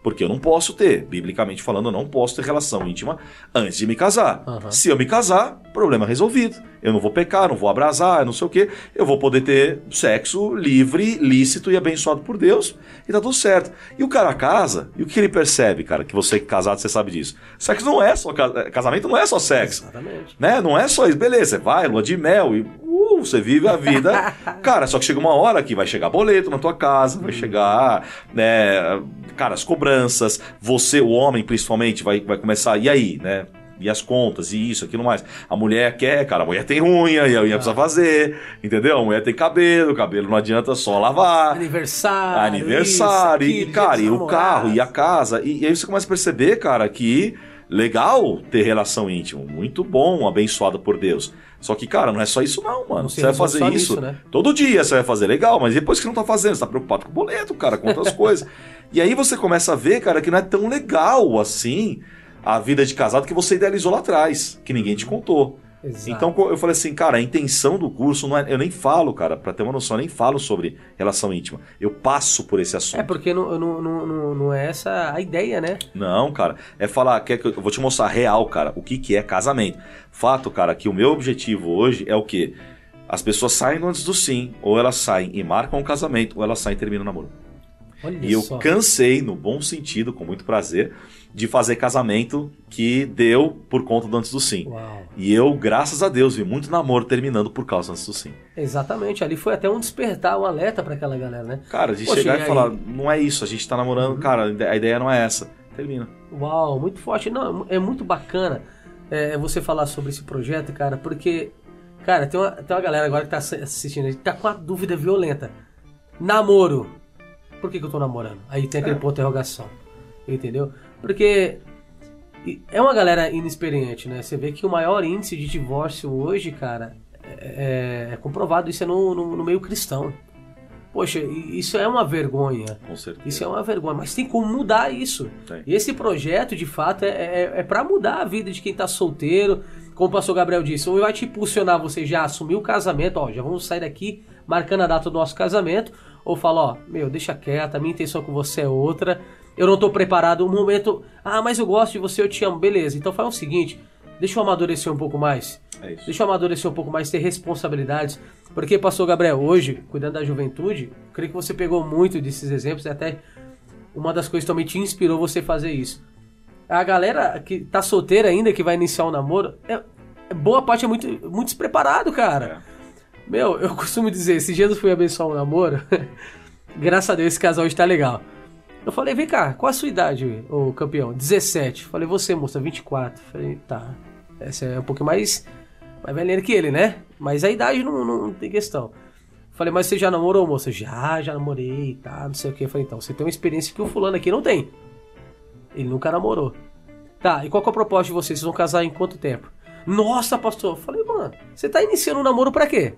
Porque eu não posso ter, biblicamente falando, eu não posso ter relação íntima antes de me casar. Aham. Se eu me casar, problema resolvido. Eu não vou pecar, não vou abrasar, não sei o quê. Eu vou poder ter sexo livre, lícito e abençoado por Deus e tá tudo certo. E o cara casa, e o que ele percebe, cara? Que você é casado, você sabe disso. Sexo não é só ca- casamento, não é só sexo Exatamente. né? Não é só isso, beleza, você vai, lua de mel e uh, você vive a vida. cara, só que chega uma hora que vai chegar boleto na tua casa, vai chegar, né, cara, as cobranças, você, o homem principalmente, vai, vai começar, e aí, né? E as contas, e isso, aquilo mais. A mulher quer, cara, a mulher tem unha, e a unha precisa fazer, entendeu? A mulher tem cabelo, o cabelo não adianta só lavar. Aniversário. Aniversário, isso, e, aquilo, cara, e o carro, e a casa. E, e aí você começa a perceber, cara, que legal ter relação íntima. Muito bom, abençoado por Deus. Só que, cara, não é só isso, não, mano. Não você vai fazer isso nisso, né? todo dia, você vai fazer legal, mas depois que não tá fazendo, você tá preocupado com o boleto, cara, com outras coisas. E aí você começa a ver, cara, que não é tão legal assim a vida de casado que você idealizou lá atrás, que ninguém te contou. Exato. Então eu falei assim, cara, a intenção do curso não é. Eu nem falo, cara, pra ter uma noção, eu nem falo sobre relação íntima. Eu passo por esse assunto. É porque não, não, não, não, é essa a ideia, né? Não, cara, é falar, quer que eu eu vou te mostrar real, cara, o que, que é casamento. Fato, cara, que o meu objetivo hoje é o quê? As pessoas saem antes do sim, ou elas saem e marcam o casamento, ou elas saem e terminam o namoro. Olha E eu só. cansei, no bom sentido, com muito prazer, de fazer casamento que deu por conta do antes do sim. Uau. E eu, graças a Deus, vi muito namoro terminando por causa do antes do sim. Exatamente. Ali foi até um despertar, um alerta pra aquela galera, né? Cara, de Poxa, chegar e aí? falar, não é isso, a gente tá namorando, Uhum. cara, a ideia não é essa. Termina. Uau, muito forte. Não, é muito bacana é, você falar sobre esse projeto, cara, porque, cara, tem uma, tem uma galera agora que tá assi- assistindo, que tá com uma dúvida violenta. Namoro. Por que, que eu tô namorando? Aí tem aquele ponto de interrogação. Entendeu? Porque é uma galera inexperiente, né? Você vê que o maior índice de divórcio hoje, cara, é, é- é comprovado. Isso é no, no- no meio cristão. Poxa, isso é uma vergonha. Com certeza. Isso é uma vergonha, mas tem como mudar isso. Tem. E esse projeto, de fato, é, é, é para mudar a vida de quem tá solteiro. Como o pastor Gabriel disse, ou vai te impulsionar você já assumir o casamento, ó, já vamos sair daqui marcando a data do nosso casamento, ou fala, ó, meu, deixa quieto, a minha intenção com você é outra, eu não tô preparado, um momento, ah, mas eu gosto de você, eu te amo, beleza, então faz o seguinte, deixa eu amadurecer um pouco mais, É isso. Deixa eu amadurecer um pouco mais, ter responsabilidades. Porque, pastor Gabriel, hoje, cuidando da juventude, creio que você pegou muito desses exemplos e até uma das coisas que também te inspirou você fazer isso. A galera que tá solteira ainda, que vai iniciar um namoro, é, é- boa parte é muito, muito despreparado, cara. Meu, eu costumo dizer, dias eu fui abençoar um namoro, graças a Deus esse casal hoje tá legal. Eu falei, vem cá, qual a sua idade, ô campeão? 17. Falei, você, moça, 24. Falei, tá. Essa é um pouco mais, mais velhinha que ele, né? Mas a idade não, não, não tem questão. Falei, mas você já namorou, moça? Já, já namorei, tá, não sei o que. Falei, então, você tem uma experiência que o fulano aqui não tem. Ele nunca namorou. Tá, e qual é o propósito de vocês? Vocês vão casar em quanto tempo? Nossa, pastor. Falei, mano, você tá iniciando um namoro pra quê?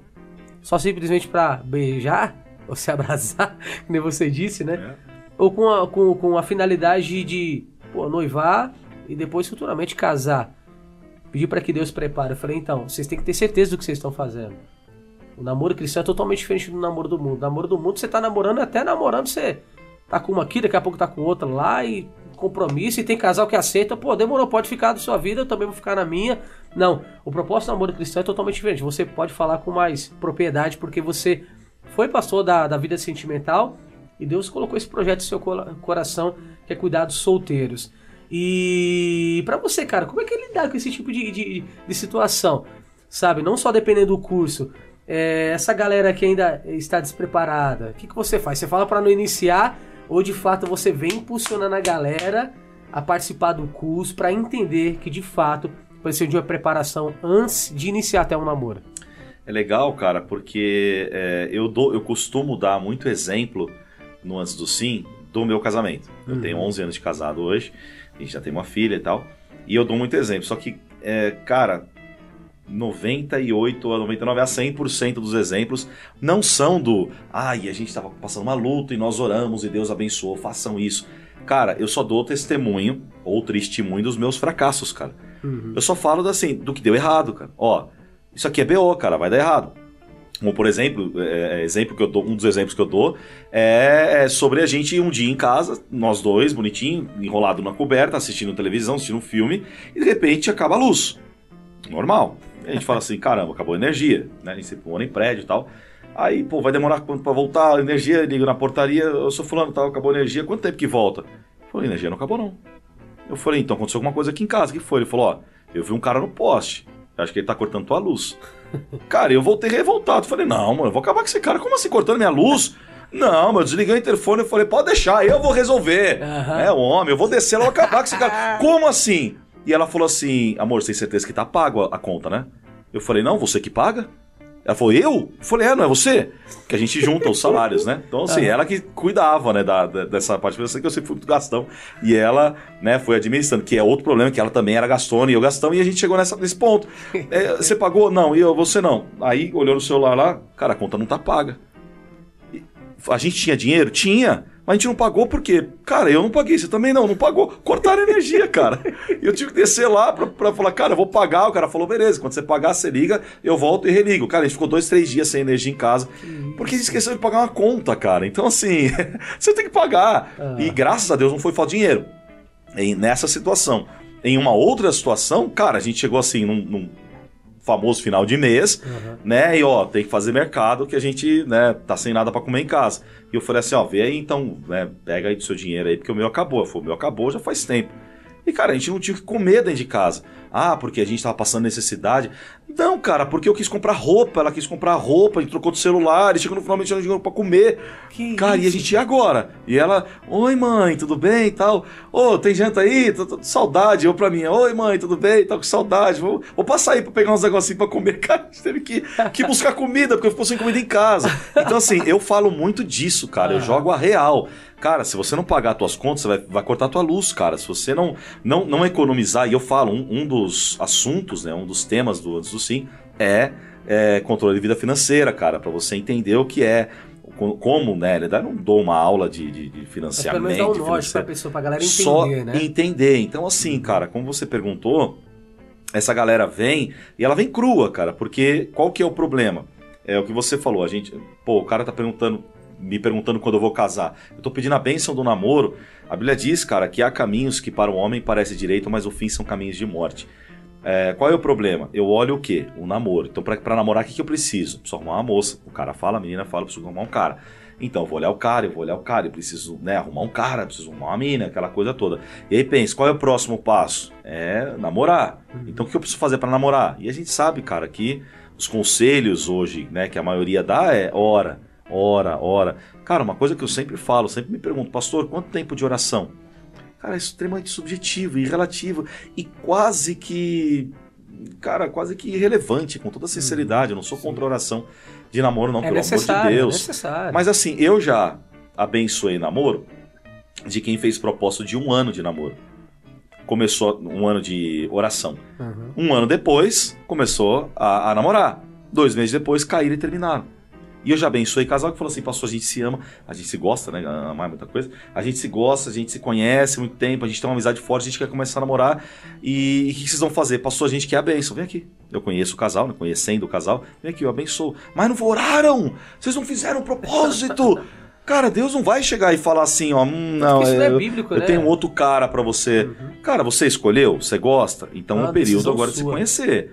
Só simplesmente pra beijar? ou se abraçar, nem você disse, né? É. Ou com a, com, com a finalidade de pô, noivar e depois futuramente casar. Pedir para que Deus prepare. Eu falei, então, vocês têm que ter certeza do que vocês estão fazendo. O namoro cristão é totalmente diferente do namoro do mundo. O namoro do mundo, você tá namorando, até namorando, você tá com uma aqui, daqui a pouco tá com outra lá e compromisso. E tem casal que aceita, pô, demorou, pode ficar da sua vida, eu também vou ficar na minha. Não, o propósito do namoro cristão é totalmente diferente. Você pode falar com mais propriedade porque você foi pastor da, da vida sentimental e Deus colocou esse projeto no seu coração que é cuidar dos solteiros. E para você, cara, como é que é lidar com esse tipo de, de, de situação? Sabe, não só dependendo do curso, é, essa galera que ainda está despreparada, o que, que você faz? Você fala para não iniciar ou de fato você vem impulsionando a galera a participar do curso para entender que de fato precisa de uma preparação antes de iniciar até um namoro? É legal, cara, porque é, eu, dou, eu costumo dar muito exemplo no Antes do Sim do meu casamento. Eu uhum. tenho 11 anos de casado hoje, a gente já tem uma filha e tal, e eu dou muito exemplo. Só que, é, cara, 98 a 99 a 100% dos exemplos não são do ai, a gente estava passando uma luta e nós oramos e Deus abençoou, façam isso. Cara, eu só dou testemunho ou testemunho dos meus fracassos, cara. Uhum. Eu só falo assim, do que deu errado, cara. Ó, isso aqui é BO, cara, vai dar errado. Como por exemplo, é, é, exemplo que eu dou, um dos exemplos que eu dou é, é sobre a gente um dia em casa, nós dois, bonitinho, enrolado na coberta, assistindo televisão, assistindo um filme, e de repente acaba a luz. Normal. A gente fala assim, caramba, acabou a energia, né? A gente sempre mora em prédio e tal. Aí, pô, vai demorar quanto pra voltar a energia? Ligo na portaria, eu sou fulano, tal, acabou a energia, quanto tempo que volta? Eu falei, energia não acabou não. Eu falei, então aconteceu alguma coisa aqui em casa, o que foi? Ele falou, ó, eu vi um cara no poste, acho que ele tá cortando tua luz. cara, eu voltei revoltado, falei, não, mano, eu vou acabar com esse cara, como assim, cortando minha luz? Não, mas eu desliguei o interfone e falei, pode deixar, eu vou resolver. Uhum. É, homem, eu vou descer lá e acabar com esse cara. Como assim? E ela falou assim: amor, você tem certeza que tá pago a, a conta, né? Eu falei: não, você que paga? Ela falou, eu? Eu falei, é, não é você? Que a gente junta os salários, né? Então, assim, ela que cuidava, né, da, da, dessa parte. Sei que eu sempre fui muito gastão. E ela, né, foi administrando, que é outro problema, que ela também era gastona e eu gastão, e a gente chegou nessa, nesse ponto. É, você pagou? Não, e eu, você não. Aí, olhou no celular lá, cara, a conta não tá paga. A gente tinha dinheiro? Tinha. Mas a gente não pagou porque, cara, eu não paguei, você também não, não pagou. Cortaram a energia, cara. E eu tive que descer lá pra, pra falar, cara, eu vou pagar. O cara falou, beleza, quando você pagar, você liga, eu volto e religo. Cara, a gente ficou dois, três dias sem energia em casa, porque a gente esqueceu de pagar uma conta, cara. Então, assim, você tem que pagar. Ah. E graças a Deus não foi falta de dinheiro. E nessa situação. Em uma outra situação, cara, a gente chegou assim num, num famoso final de mês, uhum. né? E ó, tem que fazer mercado que a gente, né, tá sem nada para comer em casa. E eu falei assim, ó, vê aí então, né, pega aí do seu dinheiro aí, porque o meu acabou. Eu falei, o meu acabou já faz tempo. E cara, a gente não tinha que comer dentro de casa. Ah, porque a gente tava passando necessidade. Não, cara, porque eu quis comprar roupa, ela quis comprar roupa, a gente trocou de celular, e chegou no final, não dinheiro pra comer. Que cara, isso? e a gente ia agora? E ela, oi mãe, tudo bem e tal? Ô, oh, tem janta aí? Tô, tô, saudade. Eu pra mim, oi mãe, tudo bem? Tá com saudade. Vou, vou passar aí pra pegar uns negocinhos pra comer. Cara, a gente teve que, que buscar comida, porque ficou sem comida em casa. Então, assim, eu falo muito disso, cara. Eu jogo a real. Cara, se você não pagar as tuas contas, você vai, vai cortar a tua luz, cara. Se você não, não, não economizar, e eu falo, um, um dos assuntos, né, um dos temas do Antes do Sim é, é controle de vida financeira, cara, para você entender o que é como, né? Ele não dou uma aula de, de, de financiamento. Mas pelo menos dá um norte pra pessoa, pra galera entender, Só né? entender. Então, assim, cara, como você perguntou, essa galera vem e ela vem crua, cara, porque qual que é o problema? É o que você falou, a gente, pô, o cara tá perguntando me perguntando quando eu vou casar. Eu tô pedindo a bênção do namoro. A Bíblia diz, cara, que há caminhos que para o homem parece direito, mas o fim são caminhos de morte. É, qual é o problema? Eu olho o quê? O namoro. Então, para namorar, o que, que eu preciso? Preciso arrumar uma moça. O cara fala, a menina fala, preciso arrumar um cara. Então, eu vou olhar o cara, eu vou olhar o cara, eu preciso né, arrumar um cara, preciso arrumar uma mina, aquela coisa toda. E aí pensa, qual é o próximo passo? É namorar. Então, o que eu preciso fazer para namorar? E a gente sabe, cara, que os conselhos hoje, né, que a maioria dá é hora ora, ora. Cara, uma coisa que eu sempre falo, sempre me pergunto, pastor, quanto tempo de oração? Cara, é extremamente subjetivo e relativo e quase que cara, quase que irrelevante, com toda sinceridade. Eu não sou contra a oração de namoro, não, é pelo amor de é Deus. É necessário. Mas assim, eu já abençoei namoro de quem fez propósito de um ano de namoro. Começou um ano de oração. Uhum. Um ano depois, começou a, a namorar. Dois meses depois, caíram e terminaram. E eu já abençoei casal que falou assim, pastor, a gente se ama, a gente se gosta, né? Amar muita coisa. A gente se gosta, a gente se conhece há muito tempo, a gente tem uma amizade forte, a gente quer começar a namorar. E, o que vocês vão fazer? Pastor, a gente quer a bênção, vem aqui. Eu conheço o casal, né? conhecendo o casal, vem aqui, eu abençoo. Mas não oraram! Vocês não fizeram um propósito! Cara, Deus não vai chegar e falar assim, ó, hum, não, isso não eu, é bíblico, eu né? tenho outro cara pra você. Cara, você escolheu, você gosta, então Ah, é o período agora de se sua. conhecer.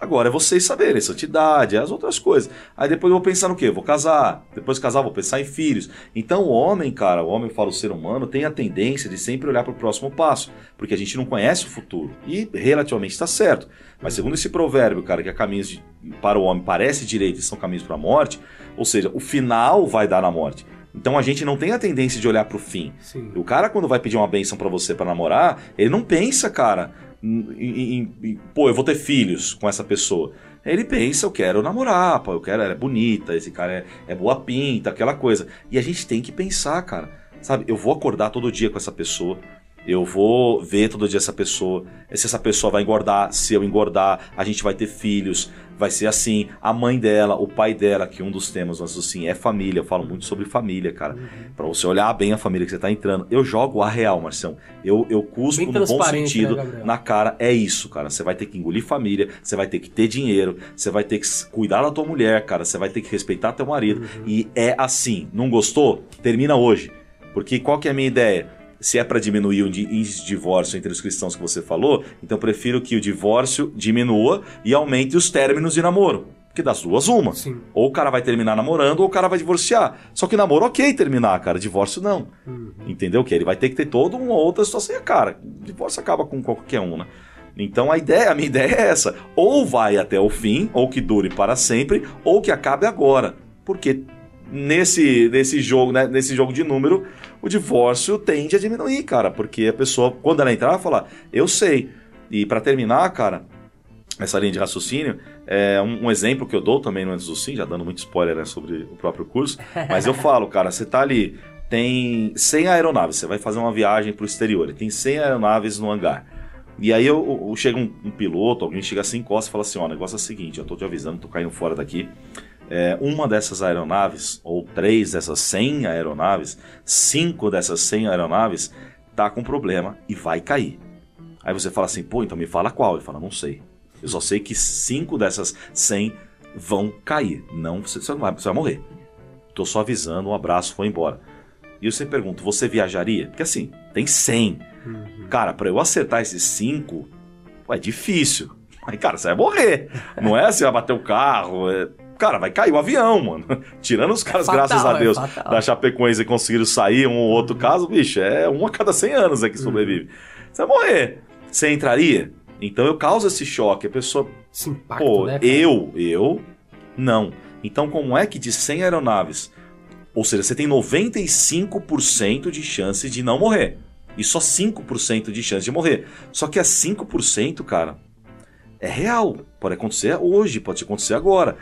Agora é vocês saberem, santidade, as outras coisas. Aí depois eu vou pensar no quê? Vou casar. Depois de casar, vou pensar em filhos. Então o homem, cara, o homem, eu falo, o ser humano, tem a tendência de sempre olhar para o próximo passo. Porque a gente não conhece o futuro. E relativamente está certo. Mas segundo esse provérbio, cara, que há caminhos de- para o homem parece direito e são caminhos para a morte, ou seja, o final vai dar na morte. Então a gente não tem a tendência de olhar para o fim. Sim. O cara, quando vai pedir uma benção pra você pra namorar, ele não pensa, cara, em, em- em- pô, eu vou ter filhos com essa pessoa. Ele pensa, eu quero namorar, pô, eu quero, ela é bonita, esse cara é, é boa pinta, aquela coisa. E a gente tem que pensar, cara, sabe? Eu vou acordar todo dia com essa pessoa. Eu vou ver todo dia essa pessoa. Se essa pessoa vai engordar, se eu engordar, a gente vai ter filhos, vai ser assim. A mãe dela, o pai dela, que um dos temas, mas assim, é família. Eu falo muito sobre família, cara. Pra você olhar bem a família que você tá entrando. Eu jogo a real, Marcião. Eu, eu cuspo Bem no bom transparente, sentido né, na cara. É isso, cara. Você vai ter que engolir família, você vai ter que ter dinheiro, você vai ter que cuidar da tua mulher, cara. Você vai ter que respeitar teu marido. Uhum. E é assim. Não gostou? Termina hoje. Porque qual que é a minha ideia? Se é para diminuir o di- índice de divórcio entre os cristãos que você falou, então eu prefiro que o divórcio diminua e aumente os términos de namoro. Porque das duas, uma. Sim. Ou o cara vai terminar namorando ou o cara vai divorciar. Só que namoro, ok terminar, cara. Divórcio, não. Uhum. Entendeu? Que ele vai ter que ter toda uma outra situação. E, cara, divórcio acaba com qualquer um, né? Então a ideia, a minha ideia é essa. Ou vai até o fim, ou que dure para sempre, ou que acabe agora. Porque nesse, nesse jogo, né, nesse jogo de número, o divórcio tende a diminuir, cara. Porque a pessoa, quando ela entrar, vai falar, eu sei. E para terminar, cara, essa linha de raciocínio, é um, um exemplo que eu dou também no Antes do Sim, já dando muito spoiler né, sobre o próprio curso, mas eu falo, cara, você tá ali, tem 100 aeronaves, você vai fazer uma viagem pro exterior, e tem 100 aeronaves no hangar. E aí eu, eu- chega um, um piloto, alguém chega assim, encosta e fala assim, ó, o negócio é o seguinte, eu tô te avisando, tô caindo fora daqui, é, uma dessas aeronaves, ou três dessas 100 aeronaves, cinco dessas 100 aeronaves, tá com problema e vai cair. Aí você fala assim, pô, então me fala qual. Ele fala, não sei. Eu só sei que cinco dessas 100 vão cair. Não, você, você não vai, você vai morrer. Tô só avisando, um abraço, foi embora. E você pergunta, você viajaria? Porque assim, tem 100. Cara, pra eu acertar esses 5, é difícil. Aí, cara, você vai morrer. Não é assim, vai bater o carro. é- Cara, vai cair o avião, mano. Tirando os caras, fatal, graças a é Deus, fatal. da Chapecoense conseguiram sair, um ou outro caso, bicho, é um a cada 100 anos é que sobrevive. Você vai morrer. Você entraria? Então eu causo esse choque. A pessoa, Esse impacto, pô, né? eu, eu, não. Então como é que de 100 aeronaves, ou seja, você tem 95% de chance de não morrer. E só 5% de chance de morrer. Só que é 5%, cara, é real. Pode acontecer hoje, pode acontecer agora.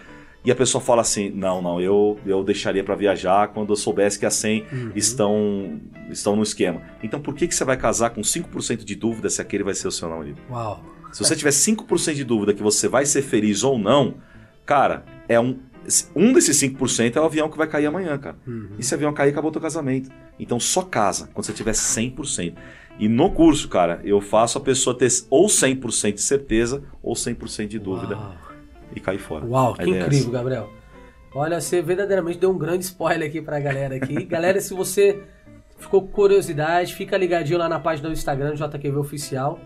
E a pessoa fala assim: não, não, eu, eu deixaria pra viajar quando eu soubesse que as 100 Uhum. estão, estão no esquema. Então por que, que você vai casar com 5% de dúvida se aquele vai ser o seu namorado? Uau. Se você tiver 5% de dúvida que você vai ser feliz ou não, cara, é um. Um desses 5% é o avião que vai cair amanhã, cara. Uhum. E se o avião cair, acabou teu casamento. Então só casa quando você tiver 100%. E no curso, cara, eu faço a pessoa ter ou 100% de certeza ou 100% de dúvida Uau. E cair fora. Uau, que é incrível, Gabriel. Olha, você verdadeiramente deu um grande spoiler aqui pra galera aqui. galera, se você ficou com curiosidade, fica ligadinho lá na página do Instagram do JQV Oficial.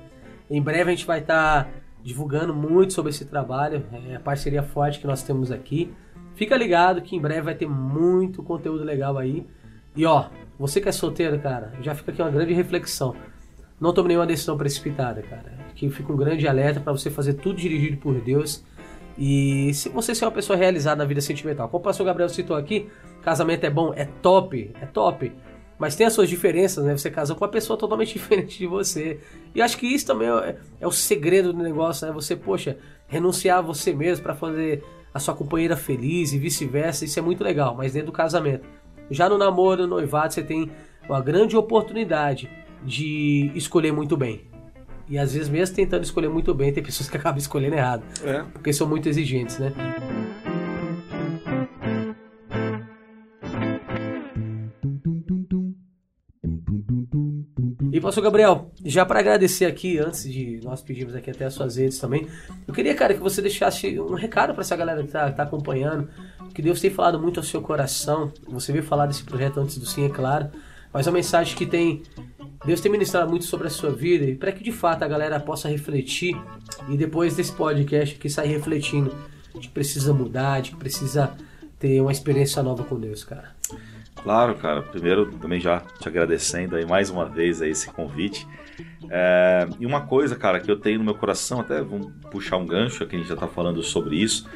Em breve a gente vai estar divulgando muito sobre esse trabalho, é a parceria forte que nós temos aqui. Fica ligado que em breve vai ter muito conteúdo legal aí. E ó, você que é solteiro, cara, já fica aqui uma grande reflexão. Não tome nenhuma decisão precipitada, cara. Que fica um grande alerta para você fazer tudo dirigido por Deus. E se você ser uma pessoa realizada na vida sentimental, como o pastor Gabriel citou aqui, casamento é bom, é top, é top. Mas tem as suas diferenças, né? Você casou com uma pessoa totalmente diferente de você. E acho que isso também é, é o segredo do negócio, né? Você, poxa, renunciar a você mesmo para fazer a sua companheira feliz e vice-versa, isso é muito legal, mas dentro do casamento. Já no namoro, no noivado, você tem uma grande oportunidade de escolher muito bem. E às vezes, mesmo tentando escolher muito bem, tem pessoas que acabam escolhendo errado. É. Porque são muito exigentes, né? E pastor Gabriel, já para agradecer aqui, antes de nós pedirmos aqui até as suas redes também, eu queria, cara, que você deixasse um recado para essa galera que tá, tá, acompanhando, que Deus tem falado muito ao seu coração, você veio falar desse projeto antes do Sim, é claro, mas é uma mensagem que tem Deus tem ministrado muito sobre a sua vida e para que de fato a galera possa refletir e depois desse podcast aqui sair refletindo de que precisa mudar, de que precisa ter uma experiência nova com Deus, cara. Claro, cara. Primeiro, também já te agradecendo aí mais uma vez aí esse convite. É, e uma coisa, cara, que eu tenho no meu coração, até vamos puxar um gancho, que a gente já tá falando sobre isso,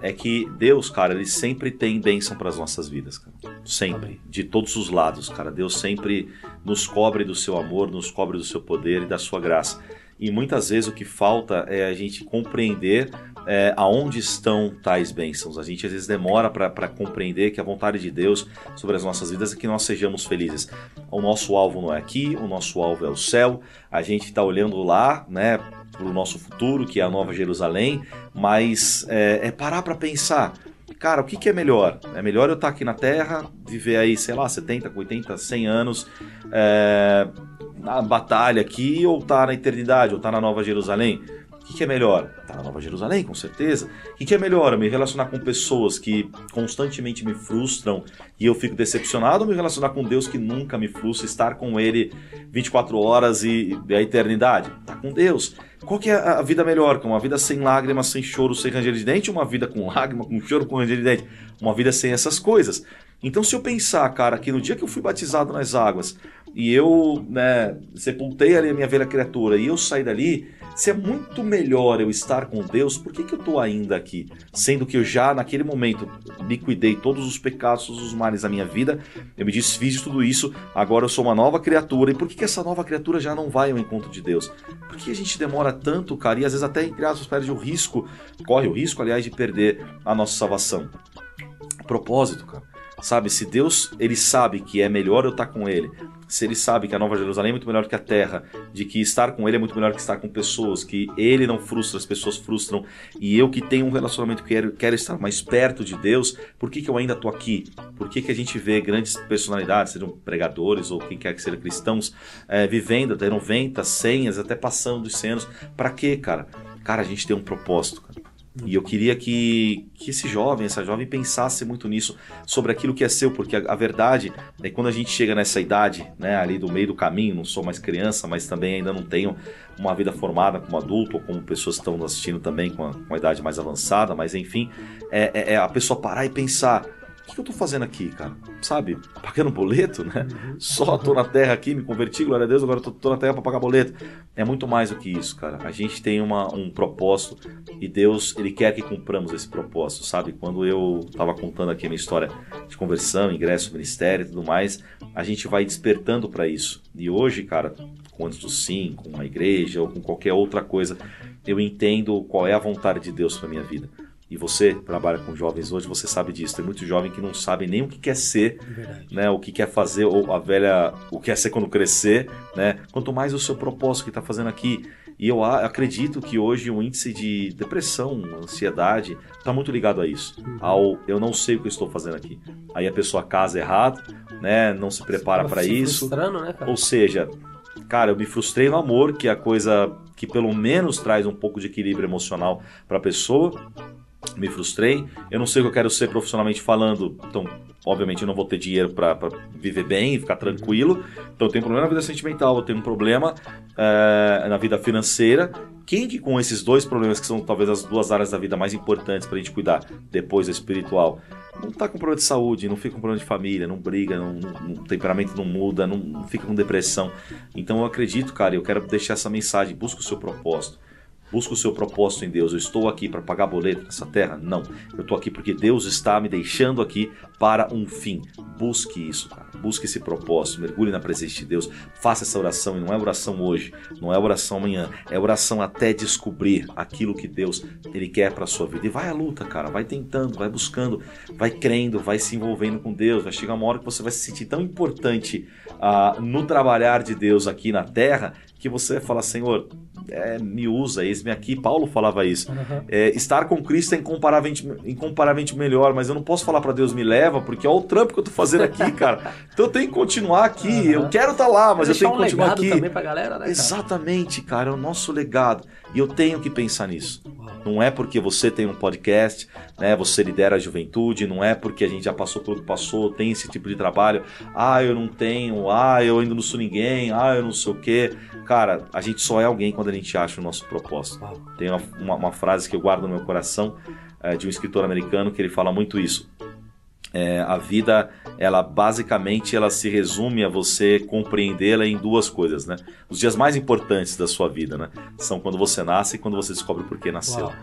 é que Deus, cara, ele sempre tem bênção para as nossas vidas, cara. Sempre, de todos os lados, cara. Deus sempre nos cobre do seu amor, nos cobre do seu poder e da sua graça. E muitas vezes o que falta é a gente compreender é, aonde estão tais bênçãos. A gente às vezes demora para compreender que a vontade de Deus sobre as nossas vidas é que nós sejamos felizes. O nosso alvo não é aqui, o nosso alvo é o céu. A gente está olhando lá, né, para o nosso futuro, que é a Nova Jerusalém, mas é, é parar para pensar cara, o que, que, é melhor? É melhor eu estar tá aqui na Terra, viver aí, sei lá, 70, 80, 100 anos, é, na batalha aqui, ou estar tá na eternidade, ou estar tá na Nova Jerusalém? O que, que é melhor? Tá na Nova Jerusalém, com certeza. O que, que é melhor? Me relacionar com pessoas que constantemente me frustram e eu fico decepcionado ou me relacionar com Deus que nunca me frustra, estar com Ele 24 horas e, e a eternidade? Tá com Deus. Qual que é a vida melhor? Uma vida sem lágrimas, sem choro, sem ranger de dente? Uma vida com lágrima, com choro, com ranger de dente? Uma vida sem essas coisas. Então, se eu pensar, cara, que no dia que eu fui batizado nas águas e eu né, sepultei ali a minha velha criatura e eu saí dali, se é muito melhor eu estar com Deus, por que, que eu estou ainda aqui? Sendo que eu já, naquele momento, liquidei todos os pecados, todos os males da minha vida, eu me desfiz de tudo isso, agora eu sou uma nova criatura. E por que, que essa nova criatura já não vai ao encontro de Deus? Por que a gente demora tanto, cara, e às vezes até, entre aspas, perde o risco, corre o risco, aliás, de perder a nossa salvação? Propósito, cara. Sabe, se Deus ele sabe que é melhor eu estar com Ele, se Ele sabe que a Nova Jerusalém é muito melhor que a Terra, de que estar com Ele é muito melhor que estar com pessoas, que Ele não frustra, as pessoas frustram, e eu que tenho um relacionamento que quero, quero estar mais perto de Deus, por que, que eu ainda estou aqui? Por que, que a gente vê grandes personalidades, sejam pregadores ou quem quer que sejam cristãos, é, vivendo até 90, 100, até passando dos 100 anos? Para quê, cara? Cara, a gente tem um propósito, cara. E eu queria que, que esse jovem, essa jovem pensasse muito nisso, sobre aquilo que é seu, porque a, a verdade é que quando a gente chega nessa idade, né, ali do meio do caminho, não sou mais criança, mas também ainda não tenho uma vida formada como adulto, ou como pessoas que estão assistindo também com a, com a idade mais avançada, mas enfim, é, é, é a pessoa parar e pensar o que eu tô fazendo aqui, cara? Sabe? Pagando boleto, né? Uhum. Só tô na terra aqui, me converti, glória a Deus, agora tô, tô na terra para pagar boleto. É muito mais do que isso, cara. A gente tem uma, um propósito e Deus, Ele quer que cumpramos esse propósito, sabe? Quando eu tava contando aqui a minha história de conversão, ingresso, ministério e tudo mais, a gente vai despertando para isso. E hoje, cara, com antes do sim, com uma igreja ou com qualquer outra coisa, eu entendo qual é a vontade de Deus para minha vida. E você trabalha com jovens hoje, você sabe disso. Tem muito jovem que não sabe nem o que quer ser, né? O que quer fazer, ou a velha, o que quer ser quando crescer, né? Quanto mais o seu propósito que está fazendo aqui. E eu acredito que hoje o índice de depressão, ansiedade, está muito ligado a isso. Uhum. Ao eu não sei o que eu estou fazendo aqui. Aí a pessoa casa errado, né? Não se prepara para isso. Né, ou seja, cara, eu me frustrei no amor, que é a coisa que pelo menos traz um pouco de equilíbrio emocional para a pessoa me frustrei. Eu não sei o que eu quero ser profissionalmente falando, então, obviamente, eu não vou ter dinheiro para viver bem e ficar tranquilo. Então, eu tenho um problema na vida sentimental, eu tenho um problema é, na vida financeira. Quem que com esses dois problemas, que são talvez as duas áreas da vida mais importantes para a gente cuidar, depois da espiritual, não tá com problema de saúde, não fica com problema de família, não briga, não, não, o temperamento não muda, não, não fica com depressão. Então, eu acredito, cara, eu quero deixar essa mensagem: busca o seu propósito busco o seu propósito em Deus. Eu estou aqui para pagar boleto nessa terra? Não. Eu estou aqui porque Deus está me deixando aqui para um fim. Busque isso, cara. Busque esse propósito. Mergulhe na presença de Deus. Faça essa oração e não é oração hoje, não é oração amanhã, é oração até descobrir aquilo que Deus ele quer para sua vida. E vai à luta, cara. Vai tentando, vai buscando, vai crendo, vai se envolvendo com Deus. Vai chegar uma hora que você vai se sentir tão importante uh, no trabalhar de Deus aqui na terra que você vai falar, Senhor, é, me usa, eis-me aqui. Paulo falava isso. Uhum. É, estar com Cristo é incomparavelmente, incomparavelmente melhor, mas eu não posso falar para Deus me leva, porque olha o trampo que eu tô fazendo aqui, cara. Então eu tenho que continuar aqui. Uhum. Eu quero estar tá lá, mas eu tenho que continuar um aqui. também pra galera, né, cara? Exatamente, cara, é o nosso legado. E eu tenho que pensar nisso. Não é porque você tem um podcast, né? Você lidera a juventude, não é porque a gente já passou que passou, tem esse tipo de trabalho. Ah, eu não tenho, ah, eu ainda não sou ninguém, ah, eu não sei o quê. Cara, a gente só é alguém quando a gente acha o nosso propósito. Tem uma, uma, uma frase que eu guardo no meu coração é, de um escritor americano que ele fala muito isso. É, a vida, ela basicamente ela se resume a você compreendê-la em duas coisas, né? Os dias mais importantes da sua vida, né? São quando você nasce e quando você descobre por que nasceu. Uau.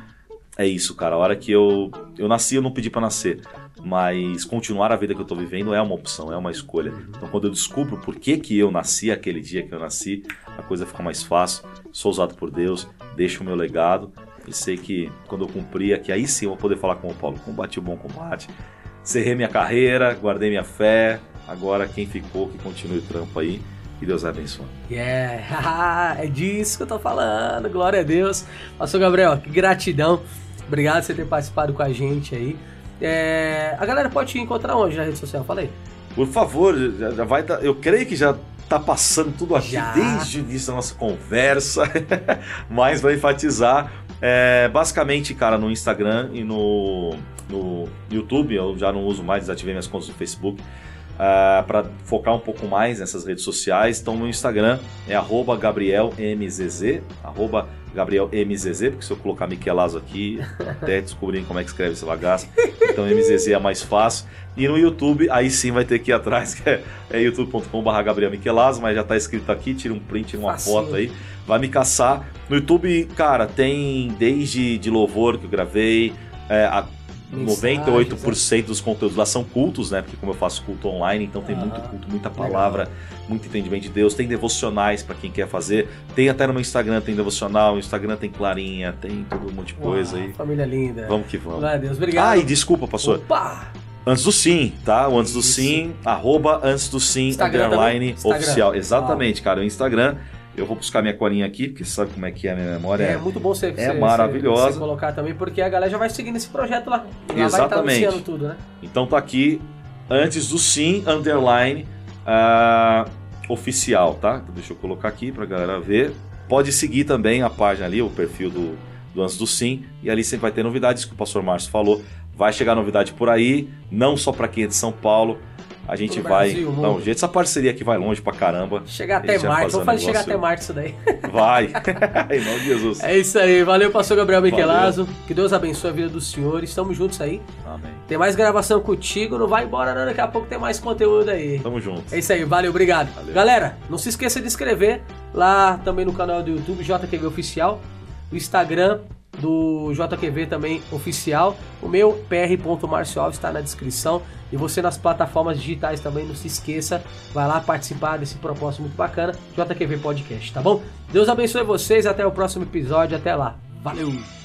É isso, cara. A hora que eu eu nasci, eu não pedi para nascer, mas continuar a vida que eu tô vivendo é uma opção, é uma escolha. Então, quando eu descubro por que que eu nasci aquele dia que eu nasci, a coisa fica mais fácil. Sou usado por Deus, deixo o meu legado e sei que quando eu cumprir aqui, aí sim eu vou poder falar com o Paulo, combati o bom combate Cerrei minha carreira, guardei minha fé. Agora quem ficou, que continue o trampo aí. Que Deus abençoe. Yeah, é disso que eu tô falando. Glória a Deus. Pastor Gabriel, que gratidão. Obrigado por você ter participado com a gente aí. É... A galera pode te encontrar onde na rede social? Falei. Por favor, já, vai dar. Eu creio que já tá passando tudo aqui já. desde o início da nossa conversa, mas vai enfatizar. É, basicamente, cara, no Instagram e no no YouTube, eu já não uso mais, desativei minhas contas no Facebook. Uh, ah, para focar um pouco mais nessas redes sociais. Então, no Instagram é GabrielMZZ, GabrielMZZ, porque se eu colocar Miquelazo aqui, até descobrirem como é que escreve esse bagaço, então MZZ é mais fácil. E no YouTube, aí sim vai ter que ir atrás, que é, é youtube.com.br Gabriel Miquelazo, mas já está escrito aqui, tira um print, tira uma foto aí, vai me caçar. No YouTube, cara, tem desde de louvor que eu gravei, é, a 98% dos conteúdos lá são cultos, né? Porque como eu faço culto online, então tem muito culto, muita palavra, muito entendimento de Deus. Tem devocionais para quem quer fazer. Tem até no meu Instagram, tem devocional. No Instagram tem clarinha, tem todo um monte de coisa aí. Família linda. Vamos que vamos. Ai, Deus, obrigado. Ah, e desculpa, pastor. Opa! Antes do sim, tá? O antes do sim, arroba antes do sim, Instagram underline oficial. Exatamente, cara. O Instagram eu vou buscar minha colinha aqui, porque você sabe como é que é a minha memória. É, é muito bom você, é você, maravilhosa. Você colocar também, porque a galera já vai seguindo esse projeto lá. Já Exatamente. tudo, né? Então tá aqui, antes do sim, underline, uh, oficial, tá? Então deixa eu colocar aqui pra galera ver. Pode seguir também a página ali, o perfil do, do Antes do Sim, e ali sempre vai ter novidades que o pastor Márcio falou. Vai chegar novidade por aí, não só para quem é de São Paulo, a gente vai. Brasil, não, jeito essa parceria aqui vai longe pra caramba. Chegar até Marte. Vamos fazer chegar até Marte isso daí. Vai. em nome de Jesus. É isso aí. Valeu, pastor Gabriel Miquelazo. Que Deus abençoe a vida do senhor. Estamos juntos aí. Amém. Tem mais gravação contigo. Não vai embora, não. Daqui a pouco tem mais conteúdo aí. Tamo junto. É isso aí. Valeu, obrigado. Valeu. Galera, não se esqueça de inscrever lá também no canal do YouTube, JQV Oficial. No Instagram, do JQV também oficial. O meu pr.marcial está na descrição. E você nas plataformas digitais também, não se esqueça. Vai lá participar desse propósito muito bacana. JQV Podcast, tá bom? Deus abençoe vocês. Até o próximo episódio. Até lá. Valeu!